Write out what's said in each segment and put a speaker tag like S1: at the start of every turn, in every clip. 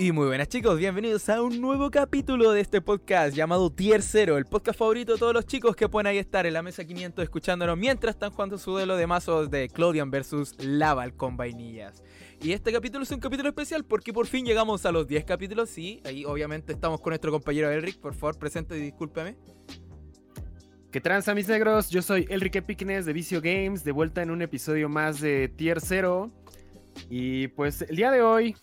S1: Y muy buenas chicos, bienvenidos a un nuevo capítulo de este podcast llamado Tier 0, el podcast favorito de todos los chicos que pueden ahí estar en la mesa 500 escuchándonos mientras están jugando su duelo de mazos de Clodian versus Laval con vainillas. Y este capítulo es un capítulo especial porque por fin llegamos a los 10 capítulos y ahí obviamente estamos con nuestro compañero Elric, por favor presente y discúlpeme.
S2: ¿Qué tranza mis negros? Yo soy Elric Picnes de Vicio Games, de vuelta en un episodio más de Tier 0. Y pues el día de hoy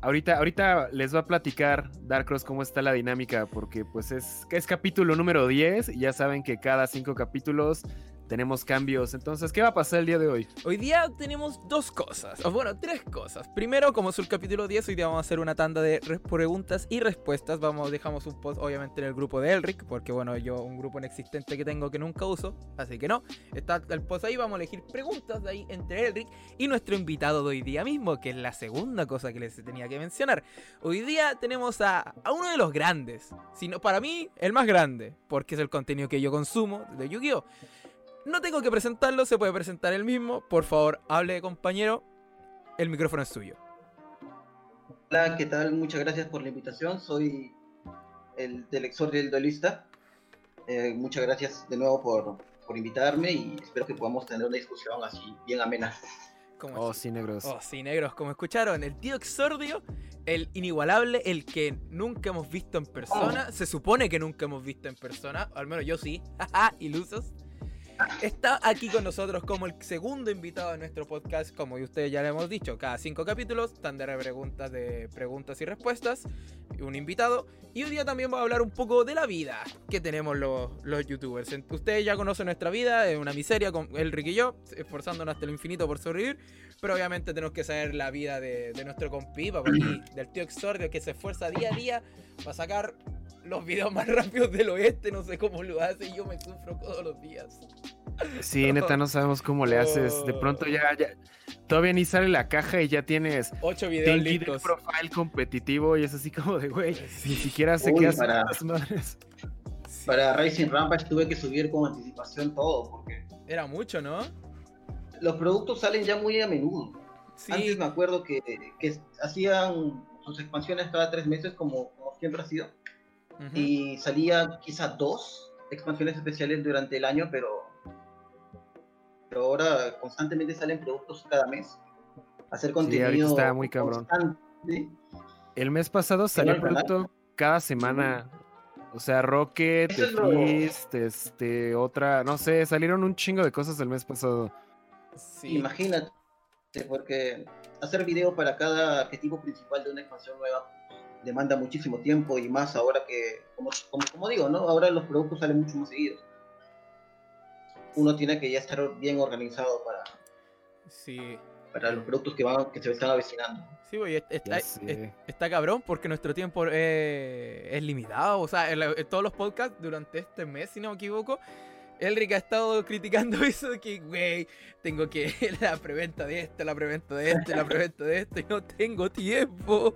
S2: Ahorita, ahorita les va a platicar Darkross cómo está la dinámica, porque pues es, es capítulo número 10 y ya saben que cada cinco capítulos tenemos cambios. Entonces, ¿qué va a pasar el día de hoy?
S1: Hoy día tenemos dos cosas, o bueno, tres cosas. Primero, como es el capítulo 10, hoy día vamos a hacer una tanda de preguntas y respuestas. Vamos, dejamos un post obviamente en el grupo de Elric, porque bueno, yo un grupo inexistente que tengo que nunca uso, así que no. Está el post ahí, vamos a elegir preguntas de ahí entre Elric y nuestro invitado de hoy día mismo, que es la segunda cosa que les tenía que mencionar. Hoy día tenemos a, a uno de los grandes, sino para mí el más grande, porque es el contenido que yo consumo de Yu-Gi-Oh! No tengo que presentarlo, se puede presentar él mismo. Por favor, hable, compañero. El micrófono es suyo.
S3: Hola, ¿qué tal? Muchas gracias por la invitación. Soy el del del duelista. Eh, muchas gracias de nuevo por, por, invitarme y espero que podamos tener una discusión así bien amena.
S2: oh, sí, negros.
S1: Oh, sí, negros. Como escucharon, el tío Exordio, el inigualable, el que nunca hemos visto en persona. Oh. Se supone que nunca hemos visto en persona. Al menos yo sí. ilusos está aquí con nosotros como el segundo invitado de nuestro podcast, como ustedes ya le hemos dicho, cada cinco capítulos, tendrá preguntas de preguntas y respuestas, un invitado, y hoy día también vamos a hablar un poco de la vida que tenemos los, los youtubers. Ustedes ya conocen nuestra vida, es una miseria con Elric y yo, esforzándonos hasta el infinito por sobrevivir, pero obviamente tenemos que saber la vida de, nuestro compi, del tío Exordio que se esfuerza día a día para sacar los videos más rápidos del oeste, no sé cómo lo hace y yo me sufro todos los días.
S2: Sí, neta, no sabemos cómo le haces. De pronto ya, ya, todavía ni sale la caja y ya tienes
S1: ocho videos
S2: listos. profile competitivo y es así como de, güey, ni siquiera sé qué hacer
S3: para, las madres. Para Racing Rampage tuve que subir con anticipación todo, porque...
S1: Era mucho, ¿no?
S3: Los productos salen ya muy a menudo. Antes me acuerdo que, que hacían sus expansiones cada tres meses como, como siempre ha sido y salía quizás dos expansiones especiales durante el año, pero, pero ahora constantemente salen productos cada mes. Hacer contenido.
S2: Sí, está muy cabrón. El mes pasado salió producto cada semana. O sea, Rocket, Fist, este, otra, no sé, salieron un chingo de cosas el mes pasado.
S3: Imagínate, porque hacer video para cada arquetipo principal de una expansión nueva demanda muchísimo tiempo y más ahora que, como, como, digo, ¿no? Ahora los productos salen mucho más seguidos. Uno tiene que ya estar bien organizado para,
S1: sí.
S3: para los productos que, van, que se están avecinando.
S1: Sí, güey, está, está, cabrón porque nuestro tiempo eh, es limitado. O sea, en, todos los podcasts durante este mes, si no me equivoco, Elric ha estado criticando eso de que, güey, tengo que la preventa de esto, la preventa de esto, la preventa de esto, y no tengo tiempo.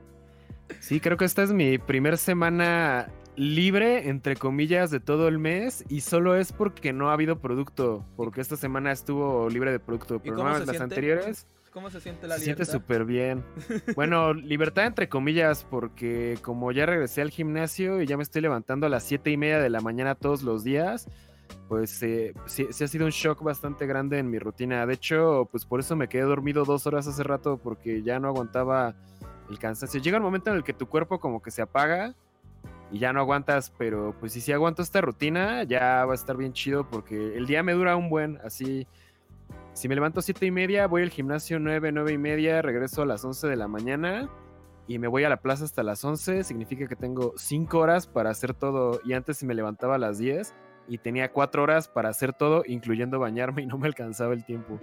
S2: Sí, creo que esta es mi primer semana libre, entre comillas, de todo el mes y solo es porque no ha habido producto, porque esta semana estuvo libre de producto, pero no las anteriores.
S1: ¿Cómo se siente la
S2: libertad? Se siente súper bien. bueno, libertad entre comillas, porque como ya regresé al gimnasio y ya me estoy levantando a las siete y media de la mañana todos los días, pues eh, sí, sí, ha sido un shock bastante grande en mi rutina. De hecho, pues por eso me quedé dormido dos horas hace rato, porque ya no aguantaba el cansancio. Llega un momento en el que tu cuerpo como que se apaga y ya no aguantas, pero pues si sí aguanto esta rutina, ya va a estar bien chido porque el día me dura un buen, así. Si me levanto a siete y media, voy al gimnasio nueve, nueve y media, regreso a las 11 de la mañana y me voy a la plaza hasta las 11, significa que tengo cinco horas para hacer todo y antes si me levantaba a las 10 y tenía cuatro horas para hacer todo, incluyendo bañarme y no me alcanzaba el tiempo.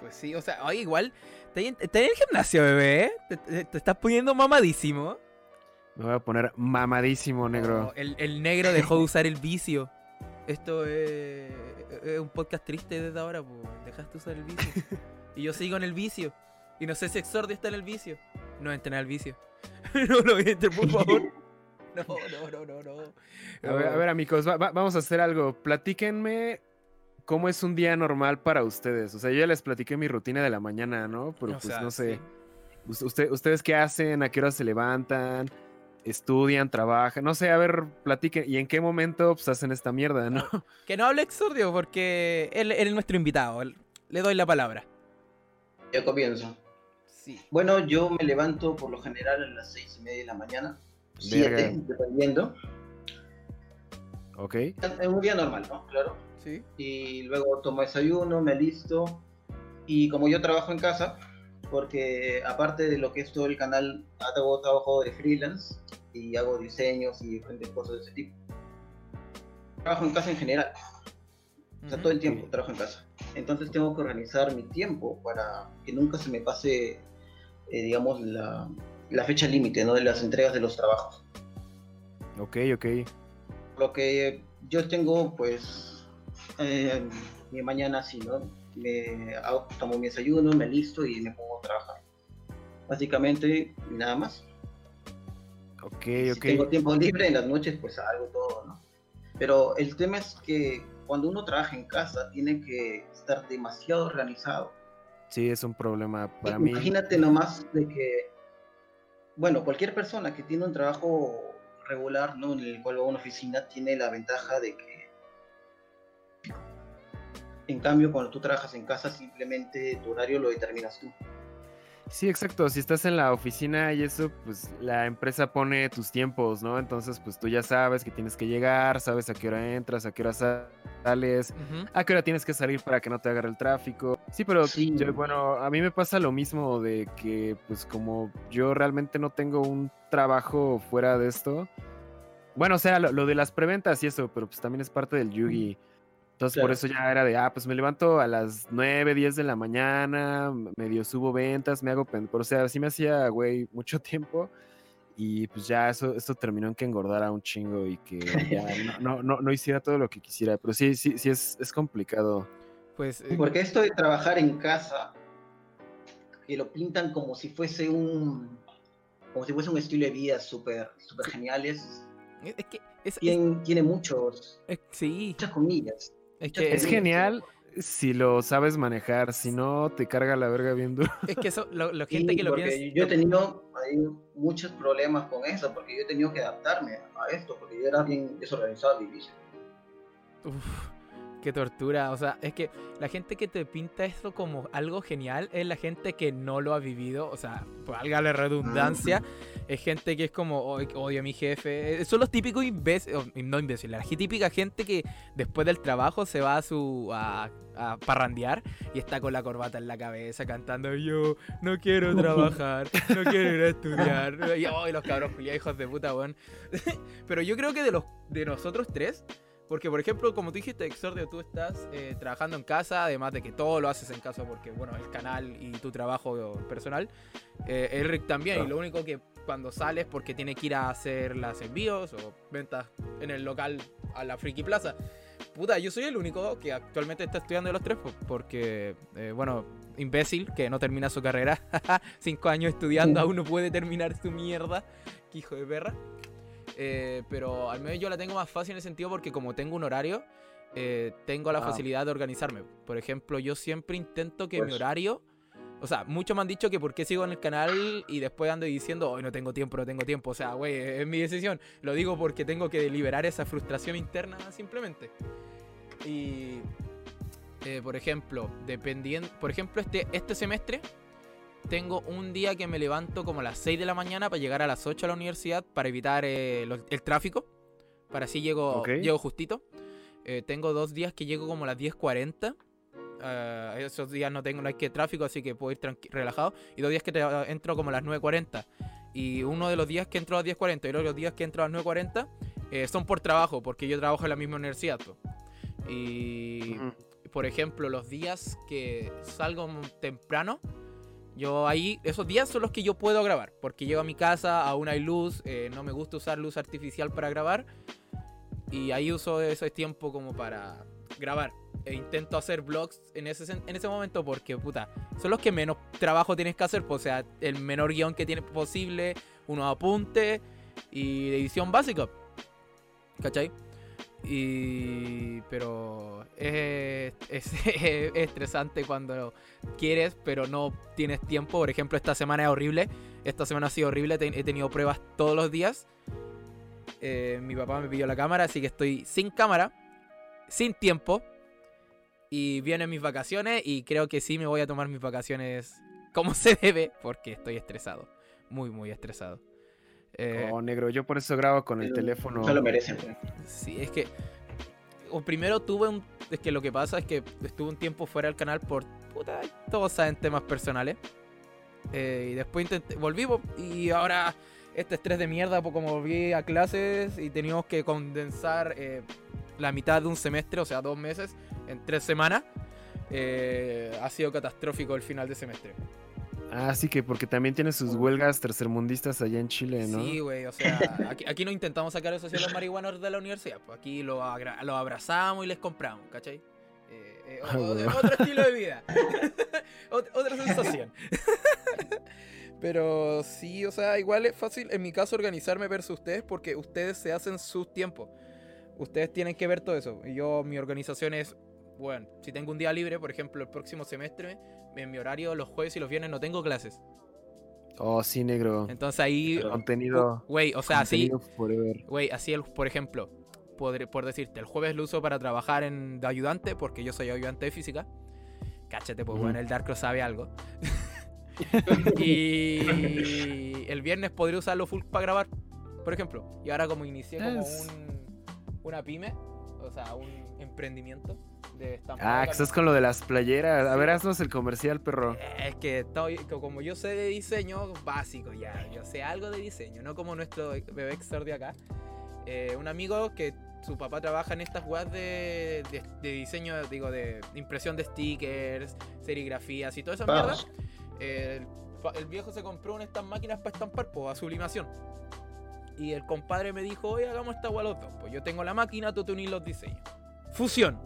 S1: Pues sí, o sea, igual, ¿estás en, el gimnasio, bebé? ¿Te, estás poniendo mamadísimo?
S2: Me voy a poner mamadísimo, negro.
S1: Oh, el, negro dejó de usar el vicio. Esto es, un podcast triste desde ahora, pues. Dejaste usar el vicio. y yo sigo en el vicio. Y no sé si Exordio está en el vicio. No entren al vicio. no lo entren, por favor. No, no, no, no,
S2: A ver, a ver amigos, vamos a hacer algo. Platíquenme ¿cómo es un día normal para ustedes? O sea, yo ya les platiqué mi rutina de la mañana, ¿no? Pero pues no sé. Usted, ¿Ustedes qué hacen? ¿A qué hora se levantan? ¿Estudian? ¿Trabajan? No sé, a ver, platiquen. ¿Y en qué momento pues, hacen esta mierda, no?
S1: Que no hable Exordio porque él, él es nuestro invitado. Le doy la palabra.
S3: Yo comienzo. Sí. Bueno, yo me levanto por lo general a las seis y media de la mañana. Siete, dependiendo.
S2: Ok.
S3: Es un día normal, ¿no? Claro. Sí. Y luego tomo desayuno, me listo. Y como yo trabajo en casa, porque aparte de lo que es todo el canal, hago trabajo de freelance y hago diseños y diferentes cosas de ese tipo. Trabajo en casa en general. O sea, todo el tiempo trabajo en casa. Entonces tengo que organizar mi tiempo para que nunca se me pase, eh, digamos, la, la fecha límite ¿no? de las entregas de los trabajos.
S2: Ok, ok.
S3: Lo que yo tengo, pues, eh, mi mañana así, ¿no? Me hago, tomo mi desayuno, me listo y me pongo a trabajar. Básicamente, nada más.
S2: Ok,
S3: si
S2: ok.
S3: tengo tiempo libre en las noches, pues hago todo, ¿no? Pero el tema es que cuando uno trabaja en casa, tiene que estar demasiado organizado.
S2: Sí, es un problema para mí.
S3: Imagínate nomás de que bueno, cualquier persona que tiene un trabajo regular, ¿no? En el cual va a una oficina, tiene la ventaja de que, en cambio, cuando tú trabajas en casa, simplemente tu horario lo determinas tú.
S2: Sí, exacto. Si estás en la oficina y eso, pues la empresa pone tus tiempos, ¿no? Entonces, pues tú ya sabes que tienes que llegar, sabes a qué hora entras, a qué hora sales, a qué hora tienes que salir para que no te agarre el tráfico. Sí, pero bueno, a mí me pasa lo mismo de que, pues como yo realmente no tengo un trabajo fuera de esto. Bueno, o sea, lo, lo de las preventas y eso, pero pues también es parte del Yugi. Entonces por eso ya era de, ah, pues me levanto a las 9, 10 de la mañana, medio subo ventas, me hago... Pero, o sea, sí me hacía, güey, mucho tiempo. Y pues ya eso, eso terminó en que engordara un chingo y que ya no, no, no, hiciera todo lo que quisiera. Pero sí, sí, sí es, es complicado.
S3: Pues, eh, Porque esto de trabajar en casa, que lo pintan como si fuese un como si fuese un estilo de vida súper super geniales. Es que tiene, muchos,
S1: sí.
S3: muchas comillas.
S2: Es que es genial si lo sabes manejar, si no te carga la verga viendo.
S1: Es que eso, la gente que lo piensa.
S3: Yo he tenido muchos problemas con eso, porque yo he tenido que adaptarme a esto, porque yo era bien desorganizado al inicio.
S1: Uf, qué tortura. O sea, es que la gente que te pinta esto como algo genial es la gente que no lo ha vivido. O sea, valga la redundancia. Es gente que es como, odio a mi jefe. Son los típicos imbéciles, no imbéciles, la típica gente que después del trabajo se va a su a, parrandear y está con la corbata en la cabeza cantando yo no quiero trabajar, no quiero ir a estudiar. Y oh, los cabros hijos de puta, weón. Pero yo creo que de los de nosotros tres, porque, por ejemplo, como tú dijiste, Exordio, tú estás eh, trabajando en casa, además de que todo lo haces en casa porque, bueno, el canal y tu trabajo personal. Eh, Eric también, y lo único que cuando sales porque tiene que ir a hacer las envíos o ventas en el local a la Friki Plaza. Puta, yo soy el único que actualmente está estudiando los tres porque, eh, bueno, imbécil que no termina su carrera. Cinco años estudiando, aún no puede terminar su mierda. Qué hijo de perra. Eh, pero al menos yo la tengo más fácil en el sentido porque como tengo un horario, eh, tengo la ah. facilidad de organizarme. Por ejemplo, yo siempre intento que mi pues horario o sea, muchos me han dicho que por qué sigo en el canal y después ando diciendo, hoy no tengo tiempo, no tengo tiempo. O sea, güey, es mi decisión. Lo digo porque tengo que liberar esa frustración interna simplemente. Y, eh, por ejemplo, dependiendo, por ejemplo, este, este semestre tengo un día que me levanto como a las 6 de la mañana para llegar a las 8 a la universidad para evitar eh, el tráfico. Para así llego, llego justito. Eh, tengo dos días que llego como a las 10.40 Uh, esos días no tengo no hay que tráfico, así que puedo ir relajado. Y dos días que entro como a las 9.40. Y uno de los días que entro a las 10.40 y los días que entro a las 9.40 eh, son por trabajo, porque yo trabajo en la misma universidad. Y, por ejemplo, los días que salgo temprano, yo ahí, esos días son los que yo puedo grabar, porque llego a mi casa, aún hay luz, eh, no me gusta usar luz artificial para grabar. Y ahí uso ese tiempo como para grabar e intento hacer vlogs en ese, en ese momento porque, puta, son los que menos trabajo tienes que hacer, pues, o sea, el menor guion que tienes posible, unos apuntes y edición básica. ¿Cachai? Y. Pero. Es, es, es, estresante cuando quieres, pero no tienes tiempo. Por ejemplo, esta semana es horrible. Esta semana ha sido horrible. he tenido pruebas todos los días. Eh, mi papá me pidió la cámara, así que estoy sin cámara, sin tiempo. Y vienen mis vacaciones y creo que sí me voy a tomar mis vacaciones como se debe, porque estoy estresado. Muy, muy estresado.
S2: Eh, oh, negro, yo por eso grabo con el teléfono.
S3: Se lo merecen.
S1: Sí, es que. O primero tuve un. Es que lo que pasa es que estuve un tiempo fuera del canal por. Puta, todos saben temas personales. Eh, y después intenté, volví y ahora este estrés de mierda, como volví a clases y teníamos que condensar eh, la mitad de un semestre, o sea, dos meses, en tres semanas, eh, ha sido catastrófico el final de semestre.
S2: Ah, sí que porque también tiene sus huelgas tercermundistas allá en Chile, ¿no?
S1: Sí, güey, o sea, aquí, no intentamos sacar eso hacia los marihuanos de la universidad, pues aquí lo, lo abrazamos y les compramos, ¿cachai? Eh, ah, otro estilo de vida, otra sensación. Pero sí, o sea, igual es fácil en mi caso organizarme versus ustedes porque ustedes se hacen sus tiempos. Ustedes tienen que ver todo eso. Y yo, mi organización es, bueno, si tengo un día libre, por ejemplo, el próximo semestre, en mi horario, los jueves y los viernes no tengo clases.
S2: Oh, sí, negro.
S1: Entonces ahí.
S2: Contenido.
S1: Güey, o sea, así. Güey, así, el, por ejemplo, por, por decirte, el jueves lo uso para trabajar en, de ayudante, porque yo soy ayudante de física. Cáchate, pues bueno, el Dark sabe algo. y el viernes podría usarlo full para grabar, por ejemplo. Y ahora como inicié como un, una pyme, o sea, un emprendimiento de
S2: Ah, que estás con lo de las playeras. A ver, haznos el comercial, perro.
S1: Es que estoy, como yo sé de diseño básico ya, yo sé algo de diseño, no como nuestro bebé exor de acá. Eh, un amigo que su papá trabaja en estas webs de, de, diseño, digo, de impresión de stickers, serigrafías y toda esa mierda el, viejo se compró una de estas máquinas para estampar, pues, a sublimación. Y el compadre me dijo, oye, hagamos esta los Pues yo tengo la máquina, tú te unís los diseños. Fusión.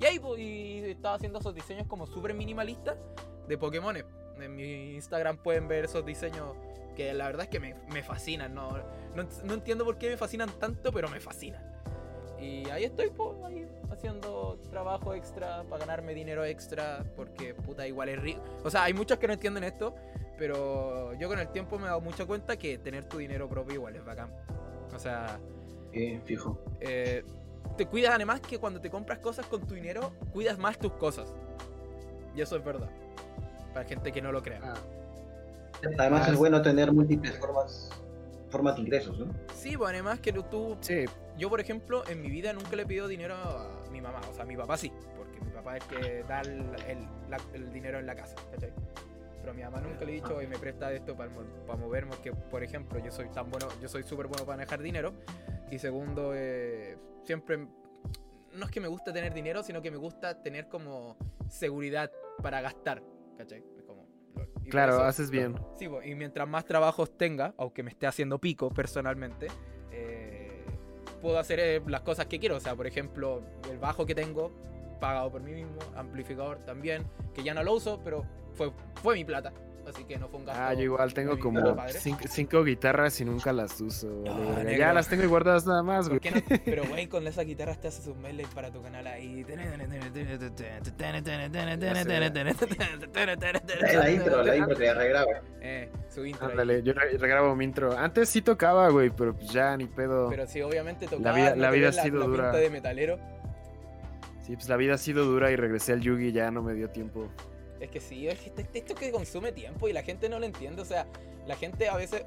S1: Y ahí pues, estaba haciendo esos diseños como súper minimalistas de Pokémon. En mi Instagram pueden ver esos diseños que la verdad es que me, me fascinan. No, no, no, entiendo por qué me fascinan tanto, pero me fascinan. Y ahí estoy, pues, ahí haciendo trabajo extra para ganarme dinero extra, porque puta, igual es rico. O sea, hay muchos que no entienden esto, pero yo con el tiempo me he dado mucha cuenta que tener tu dinero propio igual es bacán. O sea.
S3: Eh, fijo.
S1: Eh, te cuidas además que cuando te compras cosas con tu dinero, cuidas más tus cosas. Y eso es verdad. Para gente que no lo crea. Ah.
S3: Además es bueno tener múltiples formas formas de ingresos, ¿no?
S1: Sí, pues además que tú... Sí. Yo, por ejemplo, en mi vida nunca le he pedido dinero a mi mamá. O sea, a mi papá sí, porque mi papá es que da el, dinero en la casa, ¿cachai? Pero a mi mamá nunca le he dicho, y me presta esto para, para moverme, que, por ejemplo, yo soy tan bueno, yo soy súper bueno para manejar dinero. Y segundo, eh, siempre... No es que me guste tener dinero, sino que me gusta tener como seguridad para gastar, ¿cachai?
S2: claro, haces bien.
S1: Sí, y mientras más trabajos tenga, aunque me esté haciendo pico personalmente, eh, puedo hacer eh, las cosas que quiero. O sea, por ejemplo, el bajo que tengo, pagado por mí mismo, amplificador también, que ya no lo uso, pero fue, fue mi plata así que no fue un gasto.
S2: Ah, yo igual tengo como cinco, guitarras y nunca las uso. ya las tengo guardadas nada más, güey.
S1: Pero, güey, con esas guitarras te haces un medley para tu canal ahí.
S3: La intro, la intro que regrabo.
S1: Eh, su intro.
S2: Ándale, yo regrabo mi intro. Antes sí tocaba, güey, pero pues ya ni pedo.
S1: Pero sí, obviamente tocaba.
S2: La vida, la vida ha sido dura.
S1: de metalero.
S2: Sí, pues la vida ha sido dura y regresé al Yugi y ya no me dio tiempo.
S1: Es que sí, es esto que consume tiempo y la gente no lo entiende. O sea, la gente a veces.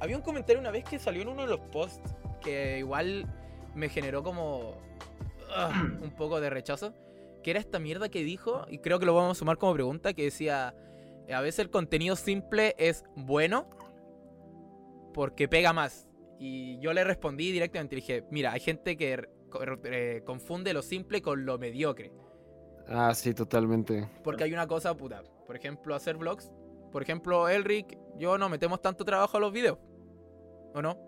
S1: Había un comentario una vez que salió en uno de los posts que igual me generó como. un poco de rechazo. Que era esta mierda que dijo, y creo que lo vamos a sumar como pregunta, que decía. A veces el contenido simple es bueno porque pega más. Y yo le respondí directamente dije, mira, hay gente que eh, confunde lo simple con lo mediocre.
S2: Ah, sí, totalmente.
S1: Porque hay una cosa, puta. Por ejemplo, hacer vlogs. Por ejemplo, Elric, yo no metemos tanto trabajo a los videos. ¿O no?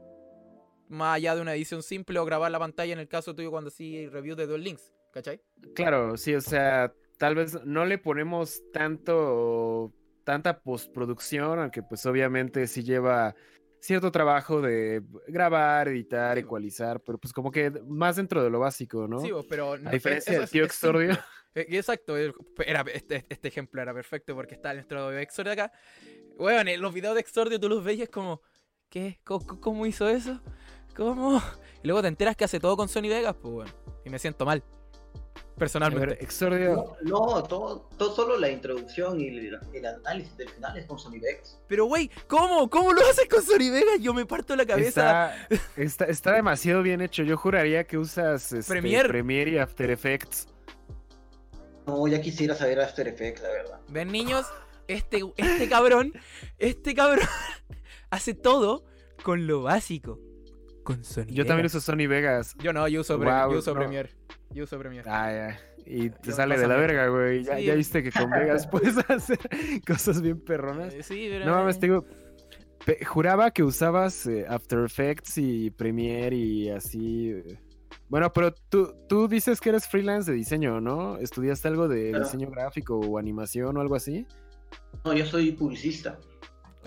S1: Más allá de una edición simple o grabar la pantalla en el caso tuyo cuando sí review de Duel Links. ¿Cachai?
S2: Claro, sí, o sea, tal vez no le ponemos tanto. tanta postproducción, aunque pues obviamente sí lleva cierto trabajo de grabar, editar, ecualizar, pero pues como que más dentro de lo básico, ¿no?
S1: Sí, pero...
S2: A diferencia del tío Exordio.
S1: Eh, exacto, era, este, este, ejemplo era perfecto porque está nuestro Exordio acá. Bueno, los videos de Exordio tú los veías como, ¿qué? ¿Cómo, hizo eso? ¿Cómo? Y luego te enteras que hace todo con Sony Vegas, pues bueno, y me siento mal. Personalmente.
S2: Exordio.
S3: No, todo, todo, solo la introducción y el, análisis del final es con Sony Vegas.
S1: Pero, güey, ¿cómo? ¿Cómo lo haces con Sony Vegas? Yo me parto la cabeza.
S2: Está, está, demasiado bien hecho. Yo juraría que usas este, Premiere. y After Effects.
S3: No, ya quisiera saber After Effects, la verdad.
S1: Ven, niños, este, este cabrón, este cabrón hace todo con lo básico. Con Sony
S2: Yo también uso Sony Vegas.
S1: Yo no, yo uso, yo uso Premiere. Yo uso Premiere.
S2: Ah, ya. Y te sale de la verga, güey. Ya, ya, viste que con Vegas puedes hacer cosas bien perronas.
S1: Eh, sí, pero...
S2: No mames, te digo. Juraba que usabas eh, After Effects y Premiere y así. Eh. Bueno, pero tú, tú dices que eres freelance de diseño, ¿no? ¿Estudiaste algo de diseño gráfico o animación o algo así?
S3: No, yo soy publicista.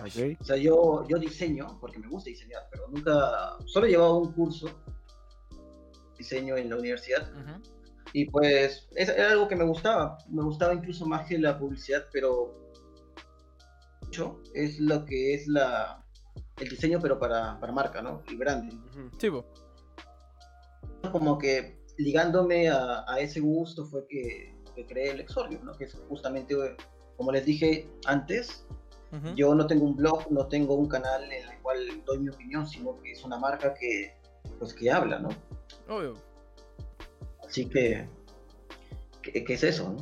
S3: O sea, yo, yo diseño porque me gusta diseñar, pero nunca, solo he llevado un curso de diseño en la universidad. Y pues era algo que me gustaba, me gustaba incluso más que la publicidad, pero es lo que es la el diseño pero para, para marca, ¿no? El branding.
S1: Sí,
S3: Como que ligándome a, a, ese gusto fue que, que creé el Exordio, ¿no? Que es justamente, como les dije antes, yo no tengo un blog, no tengo un canal en el cual doy mi opinión, sino que es una marca que, pues, que habla, ¿no?
S1: Obvio.
S3: Así que, ¿qué, es eso, no?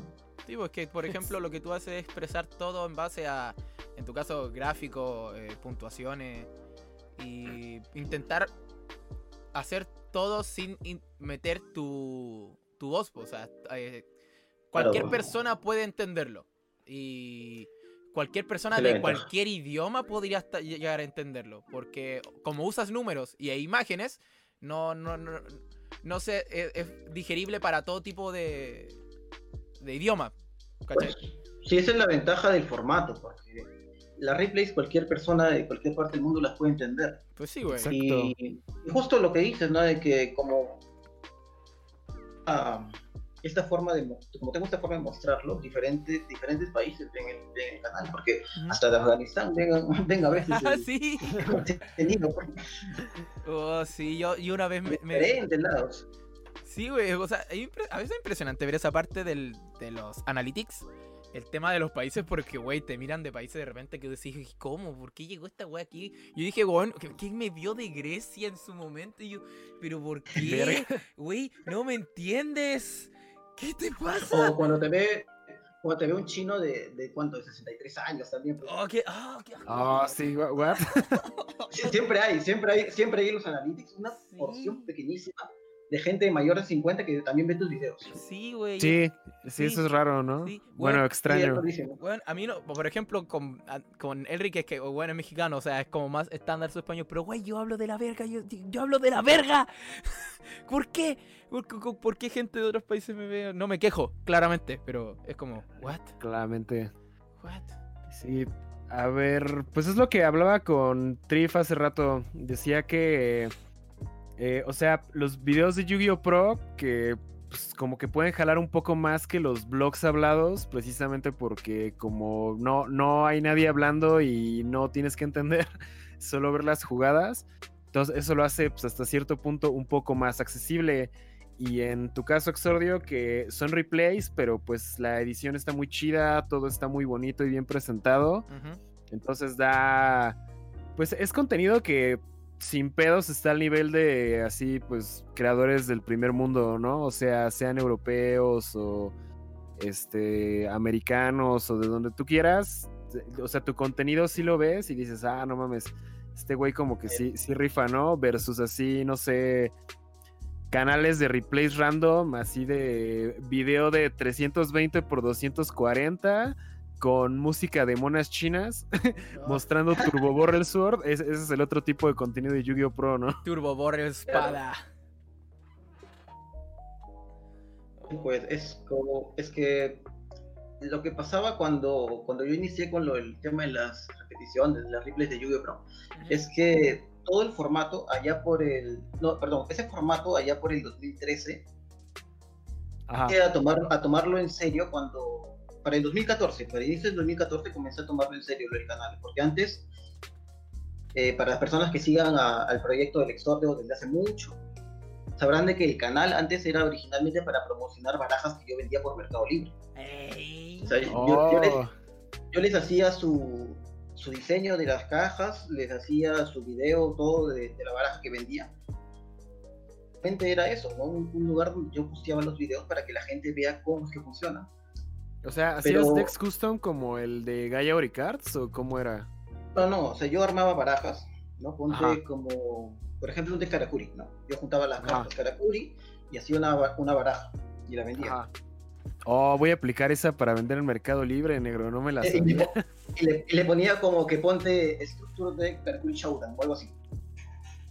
S1: Sí, pues que, por ejemplo, lo que tú haces es expresar todo en base a, en tu caso, gráfico, eh, puntuaciones, y intentar hacer todo sin meter tu, tu voz, pues, o sea, eh, cualquier persona puede entenderlo. Y cualquier persona de cualquier idioma podría llegar a entenderlo. Porque como usas números y imágenes, no, no, no, no sé, e, es, digerible para todo tipo de, de idioma.
S3: Pues, sí, esa es la ventaja del formato, porque las replays cualquier persona de cualquier parte del mundo las puede entender.
S1: Pues sí, güey.
S3: Y, justo lo que dices, ¿no? De que como... Ah, esta forma de, como tengo esta forma de mostrarlo, diferentes, diferentes países ven el, canal, porque hasta de Afganistán ven, a veces
S1: ah, sí.
S3: contenido.
S1: Oh, sí, yo, y una vez me...
S3: Diferentes lados.
S1: Sí, güey, o sea, a veces es impresionante ver esa parte del, de los analytics, el tema de los países, porque, güey, te miran de países de repente que decís, ¿cómo? ¿Por qué llegó esta güey aquí? Yo dije, güey, ¿quién me vio de Grecia en su momento? Y yo, ¿pero por qué? Güey, no me entiendes. ¿Qué te pasa?
S3: O cuando te ve, cuando te ve un chino de, de cuánto, de 63 años también.
S1: Pues. Oh,
S2: ah, oh, sí, what?
S3: siempre hay, siempre hay, siempre hay los analytics, una porción pequeñísima de gente mayor de 50 que también ve tus videos.
S1: Sí, güey.
S2: Sí, sí, eso es raro, ¿no? Bueno, extraño.
S1: bueno, a mí no, por ejemplo, con, con Enrique, que bueno, es mexicano, o sea, es como más estándar su español, pero güey, yo hablo de la verga, yo, yo hablo de la verga. ¿Por qué? ¿Por, qué gente de otros países me ve? No me quejo, claramente, pero es como, ¿what?
S2: Claramente.
S1: ¿What?
S2: Sí, a ver, pues es lo que hablaba con Trif hace rato. Decía que eh, o sea, los videos de Yu-Gi-Oh! Pro que pues, como que pueden jalar un poco más que los blogs hablados, precisamente porque como no, no hay nadie hablando y no tienes que entender, solo ver las jugadas. Entonces eso lo hace pues, hasta cierto punto un poco más accesible. Y en tu caso, Exordio, que son replays, pero pues la edición está muy chida, todo está muy bonito y bien presentado. Entonces da... Pues es contenido que sin pedos está al nivel de así, pues, creadores del primer mundo, ¿no? O sea, sean europeos o este americanos o de donde tú quieras. O sea, tu contenido sí lo ves y dices, ah, no mames, este güey como que sí, sí rifa, ¿no? Versus así, no sé, canales de replays random, así de video de 320 por 240 con música de monas chinas mostrando Turbo Borrel Sword. ese es el otro tipo de contenido de Yu-Gi-Oh! Pro, ¿no?
S1: Turbo Borrel Espada.
S3: Pues es como. Es que. lo que pasaba cuando, cuando yo inicié con lo, el tema de las repeticiones, las replays de Yu-Gi-Oh! Pro, es que todo el formato allá por el, no, perdón, ese formato allá por el 2013, A, tomar, a tomarlo en serio cuando, para el 2014, para el inicio del 2014 comencé a tomarlo en serio el canal, porque antes, eh, para las personas que sigan al proyecto del Exordio desde hace mucho, sabrán de que el canal antes era originalmente para promocionar barajas que yo vendía por Mercado Libre. Oh. yo, les, hacía su, su, diseño de las cajas, les hacía su video, todo de, la baraja que vendía. Realmente era eso, ¿no? Un, lugar donde yo posteaba los videos para que la gente vea cómo es que funciona.
S2: O sea, ¿hacías Dex Custom como el de Gaia Oricards o cómo era?
S3: No, no, o sea, yo armaba barajas, ¿no? Ponte como, por ejemplo, un de Karakuri, ¿no? Yo juntaba las cartas Karakuri y hacía una, una baraja y la vendía.
S2: Oh, voy a aplicar esa para vender en Mercado Libre, negro, no me la eh, sabía.
S3: Y le, ponía como que ponte estructura de Karakuri Showdown o algo así.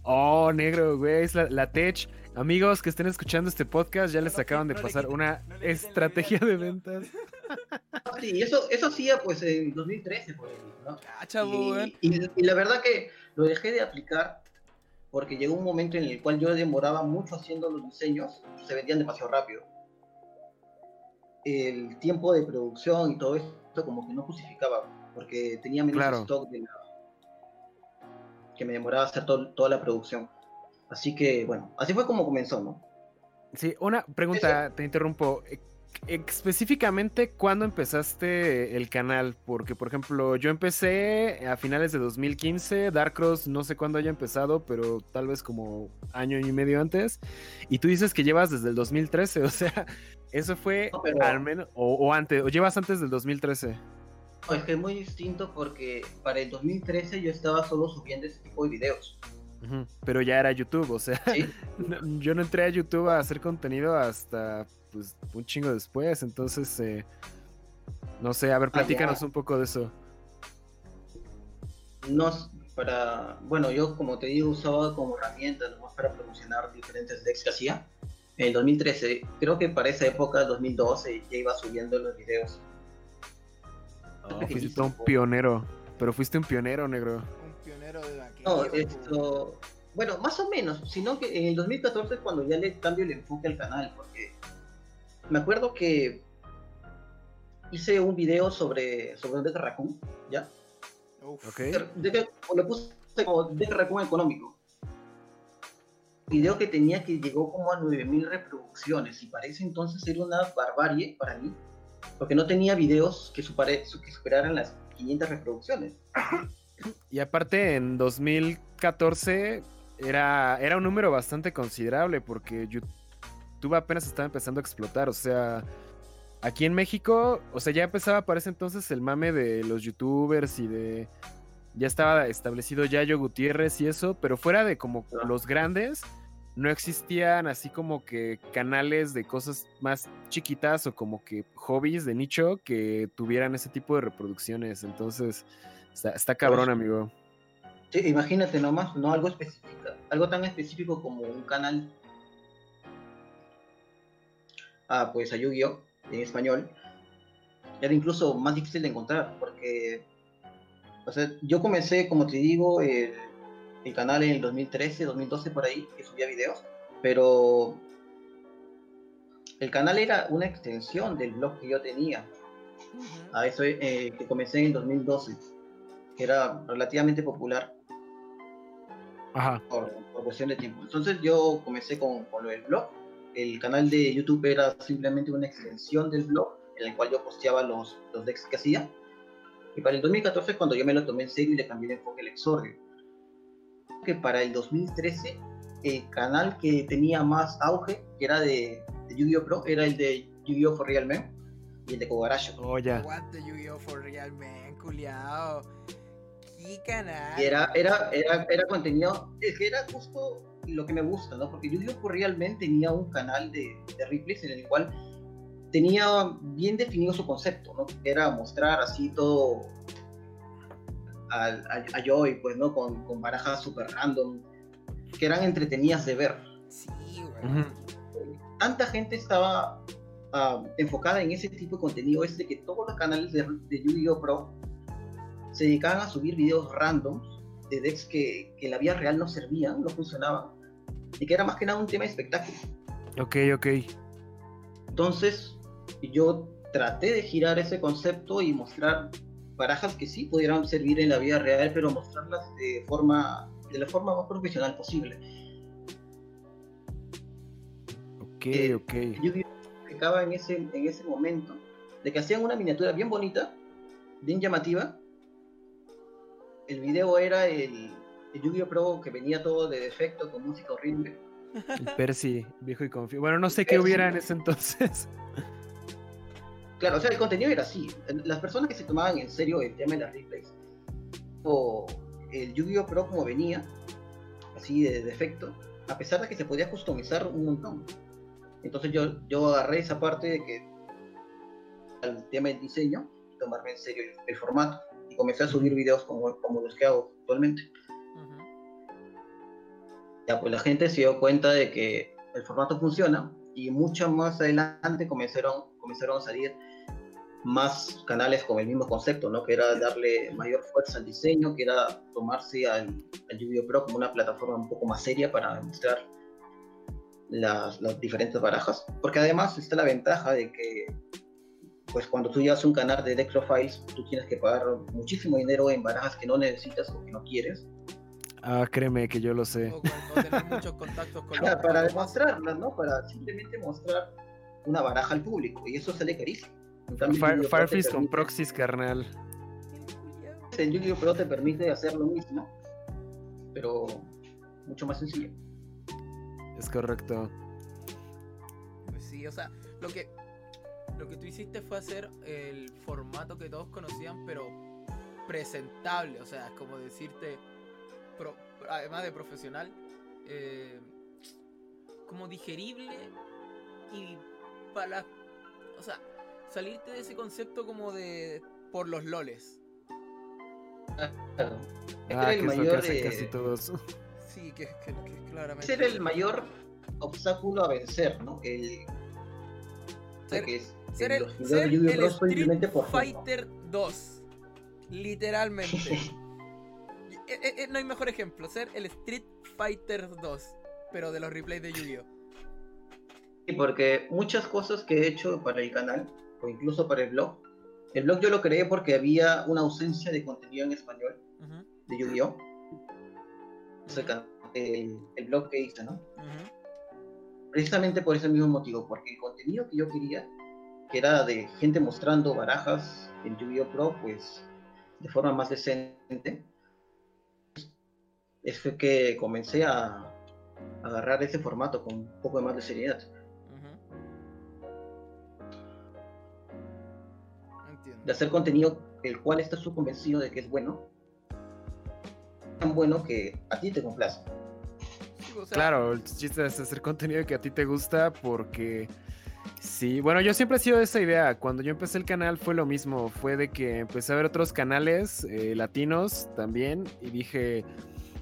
S2: Oh, negro, güey, es la, tech. Amigos que estén escuchando este podcast, ya les acaban de pasar una estrategia de ventas.
S3: Sí, eso, eso hacía pues en 2013, por ¿no? Ah, y, y, la verdad que lo dejé de aplicar porque llegó un momento en el cual yo demoraba mucho haciendo los diseños se vendían demasiado rápido el tiempo de producción y todo esto como que no justificaba, porque tenía menos stock de que me demoraba hacer toda la producción. Así que, bueno, así fue como comenzó, ¿no?
S2: Sí, una pregunta, te interrumpo. Específicamente, ¿cuándo empezaste el canal? Porque, por ejemplo, yo empecé a finales de 2015, Darkross no sé cuándo haya empezado, pero tal vez como año y medio antes. Y tú dices que llevas desde el 2013, o sea, eso fue al menos, o, antes, o llevas antes del 2013.
S3: No, es que es muy distinto porque para el 2013 yo estaba solo subiendo ese tipo de videos.
S2: Pero ya era YouTube, o sea, yo no entré a YouTube a hacer contenido hasta pues un chingo después, entonces, eh, no sé, a ver, ah, platícanos un poco de eso.
S3: No, para, bueno, yo como te digo usaba como herramienta nomás para promocionar diferentes decks que hacía en el 2013. Creo que para esa época, 2012, ya iba subiendo los videos.
S2: Oh, fuiste un pionero, pero fuiste un pionero, negro.
S1: Pionero de la
S3: No, esto... Bueno, más o menos, sino que en el 2014 es cuando ya le cambio el enfoque al canal, porque me acuerdo que hice un video sobre, sobre un Deck Raccoon, ¿ya?
S2: Ok.
S3: De, lo puse como Deck Raccoon económico video que tenía que llegó como a 9000 reproducciones y parece entonces ser una barbarie para mí, porque no tenía videos que, que superaran las 500 reproducciones.
S2: Y aparte en 2014 era, era un número bastante considerable porque YouTube apenas estaba empezando a explotar, o sea, aquí en México, o sea, ya empezaba para ese entonces el mame de los youtubers y de ya estaba establecido Yayo Gutiérrez y eso, pero fuera de como los grandes, no existían así como que canales de cosas más chiquitas o como que hobbies de nicho que tuvieran ese tipo de reproducciones. Entonces, está, cabrón, pues, amigo.
S3: Sí, imagínate nomás, no algo específico, algo tan específico como un canal. Ah, pues a Yu-Gi-Oh! en español. Era incluso más difícil de encontrar porque o sea, yo comencé, como te digo, el, canal en el 2013, 2012 por ahí, que subía videos, pero el canal era una extensión del blog que yo tenía. A eso eh, que comencé en el 2012, que era relativamente popular.
S2: Ajá.
S3: Por, cuestión de tiempo. Entonces yo comencé con, con, lo del blog. El canal de YouTube era simplemente una extensión del blog en el cual yo posteaba los, los decks que hacía y para el 2014 cuando yo me lo tomé en serio y le cambié de enfoque al exordio. Que para el 2013 el canal que tenía más auge, que era de, Yu-Gi-Oh! Pro, era el de Yu-Gi-Oh! for Real Men y el de Kogaracho.
S2: Oh, ya.
S1: Yu-Gi-Oh! for Real Men, culiao.
S3: Era, era, era, era contenido, es que era justo lo que me gusta, ¿no? Porque Yu-Gi-Oh! Real tenía un canal de, de replays en el cual tenía bien definido su concepto, ¿no? Que era mostrar así todo a, a, Joy, pues, ¿no? Con, con barajas super random, que eran entretenidas de ver.
S1: Sí, güey.
S3: Tanta gente estaba ah, enfocada en ese tipo de contenido es de que todos los canales de, de Yu-Gi-Oh! Pro se dedicaban a subir videos randoms de decks que, que en la vida real no servían, no funcionaban, y que era más que nada un tema de espectáculo.
S2: Ok, ok.
S3: Entonces, yo traté de girar ese concepto y mostrar barajas que sí pudieran servir en la vida real, pero mostrarlas de forma de la forma más profesional posible.
S2: Ok, eh, ok.
S3: Yo explicaba en ese, en ese momento de que hacían una miniatura bien bonita, bien llamativa. El video era el, el Yu-Gi-Oh! Pro que venía todo de defecto con música horrible.
S2: El Percy, viejo y confío. Bueno, no sé qué hubiera en ese entonces.
S3: Claro, o sea, el contenido era así. Las personas que se tomaban en serio el tema de las replays, o el Yu-Gi-Oh! Pro como venía, así de defecto, a pesar de que se podía customizar un montón. Entonces yo, yo agarré esa parte de que al tema del diseño, tomarme en serio el, formato, comencé a subir videos como, como los que hago actualmente. Ya, pues la gente se dio cuenta de que el formato funciona y mucho más adelante comenzaron, comenzaron a salir más canales con el mismo concepto, ¿no? Que era darle mayor fuerza al diseño, que era tomarse al, al yu Pro como una plataforma un poco más seria para mostrar las, las, diferentes barajas. Porque además está la ventaja de que, pues cuando tú llevas un canal de Decrofiles, tú tienes que pagar muchísimo dinero en barajas que no necesitas o que no quieres.
S2: Ah, créeme que yo lo sé.
S1: muchos contactos con
S3: Para demostrarlas, ¿no? Para simplemente mostrar una baraja al público. Y eso sale carísimo.
S2: Firefist con proxies, carnal.
S3: El Yu-Gi-Oh! Pro te permite hacer lo mismo, pero mucho más sencillo.
S2: Es correcto.
S1: Pues sí, o sea, lo que, lo que tú hiciste fue hacer el formato que todos conocían, pero presentable, o sea, es como decirte, además de profesional, eh, como digerible y para... O sea, salirte de ese concepto como de por los loles.
S3: Claro. Este ah, el mayor.
S2: casi todos.
S1: Sí, que, que, que claramente.
S3: Ese era el mayor obstáculo a vencer, ¿no? El.
S1: Ser, ser el, ser el Street Fighter 2. Literalmente. Eh, eh, no hay mejor ejemplo. Ser el Street Fighter 2. Pero de los replays de Yu-Gi-Oh!
S3: Sí, porque muchas cosas que he hecho para el canal o incluso para el blog. El blog yo lo creé porque había una ausencia de contenido en español de Yu-Gi-Oh! el, el, blog que hice, ¿no? Precisamente por ese mismo motivo, porque el contenido que yo quería, que era de gente mostrando barajas en Yu-Gi-Oh! Pro, pues de forma más decente, es que comencé a agarrar ese formato con un poco más de seriedad. de hacer contenido el cual estás tú convencido de que es bueno, tan bueno que a ti te complace.
S2: Claro, el chiste es hacer contenido que a ti te gusta porque... Sí, bueno, yo siempre he sido de esa idea. Cuando yo empecé el canal fue lo mismo. Fue de que empecé a ver otros canales eh, latinos también y dije,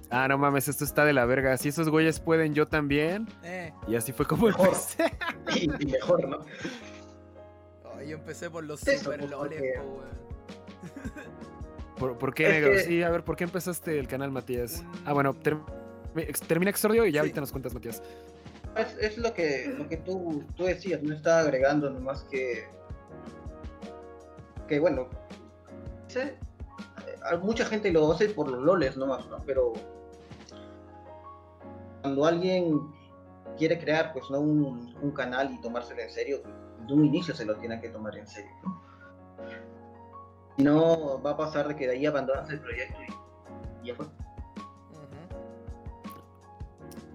S2: ah, no mames, esto está de la verga. Si esos güeyes pueden, yo también. Eh. Y así fue como
S3: mejor. y, mejor, ¿no?
S1: yo empecé por los super loles,
S2: ¿Por, ¿Por, qué, negro? Sí, a ver, ¿por qué empezaste el canal, Matías? Ah, bueno, termina Exordio y ya ahorita nos cuentas, Matías.
S3: Es, es, lo que, lo que tú, tú decías, no estaba agregando nomás que. Que bueno. Sé, mucha gente lo hace por los loles nomás, ¿no? Pero. Cuando alguien quiere crear, pues, ¿no? Un, un canal y tomárselo en serio, de un inicio se lo tiene que tomar en serio. ¿no? Si no, va a pasar de que de ahí abandonas el proyecto y, ya fue.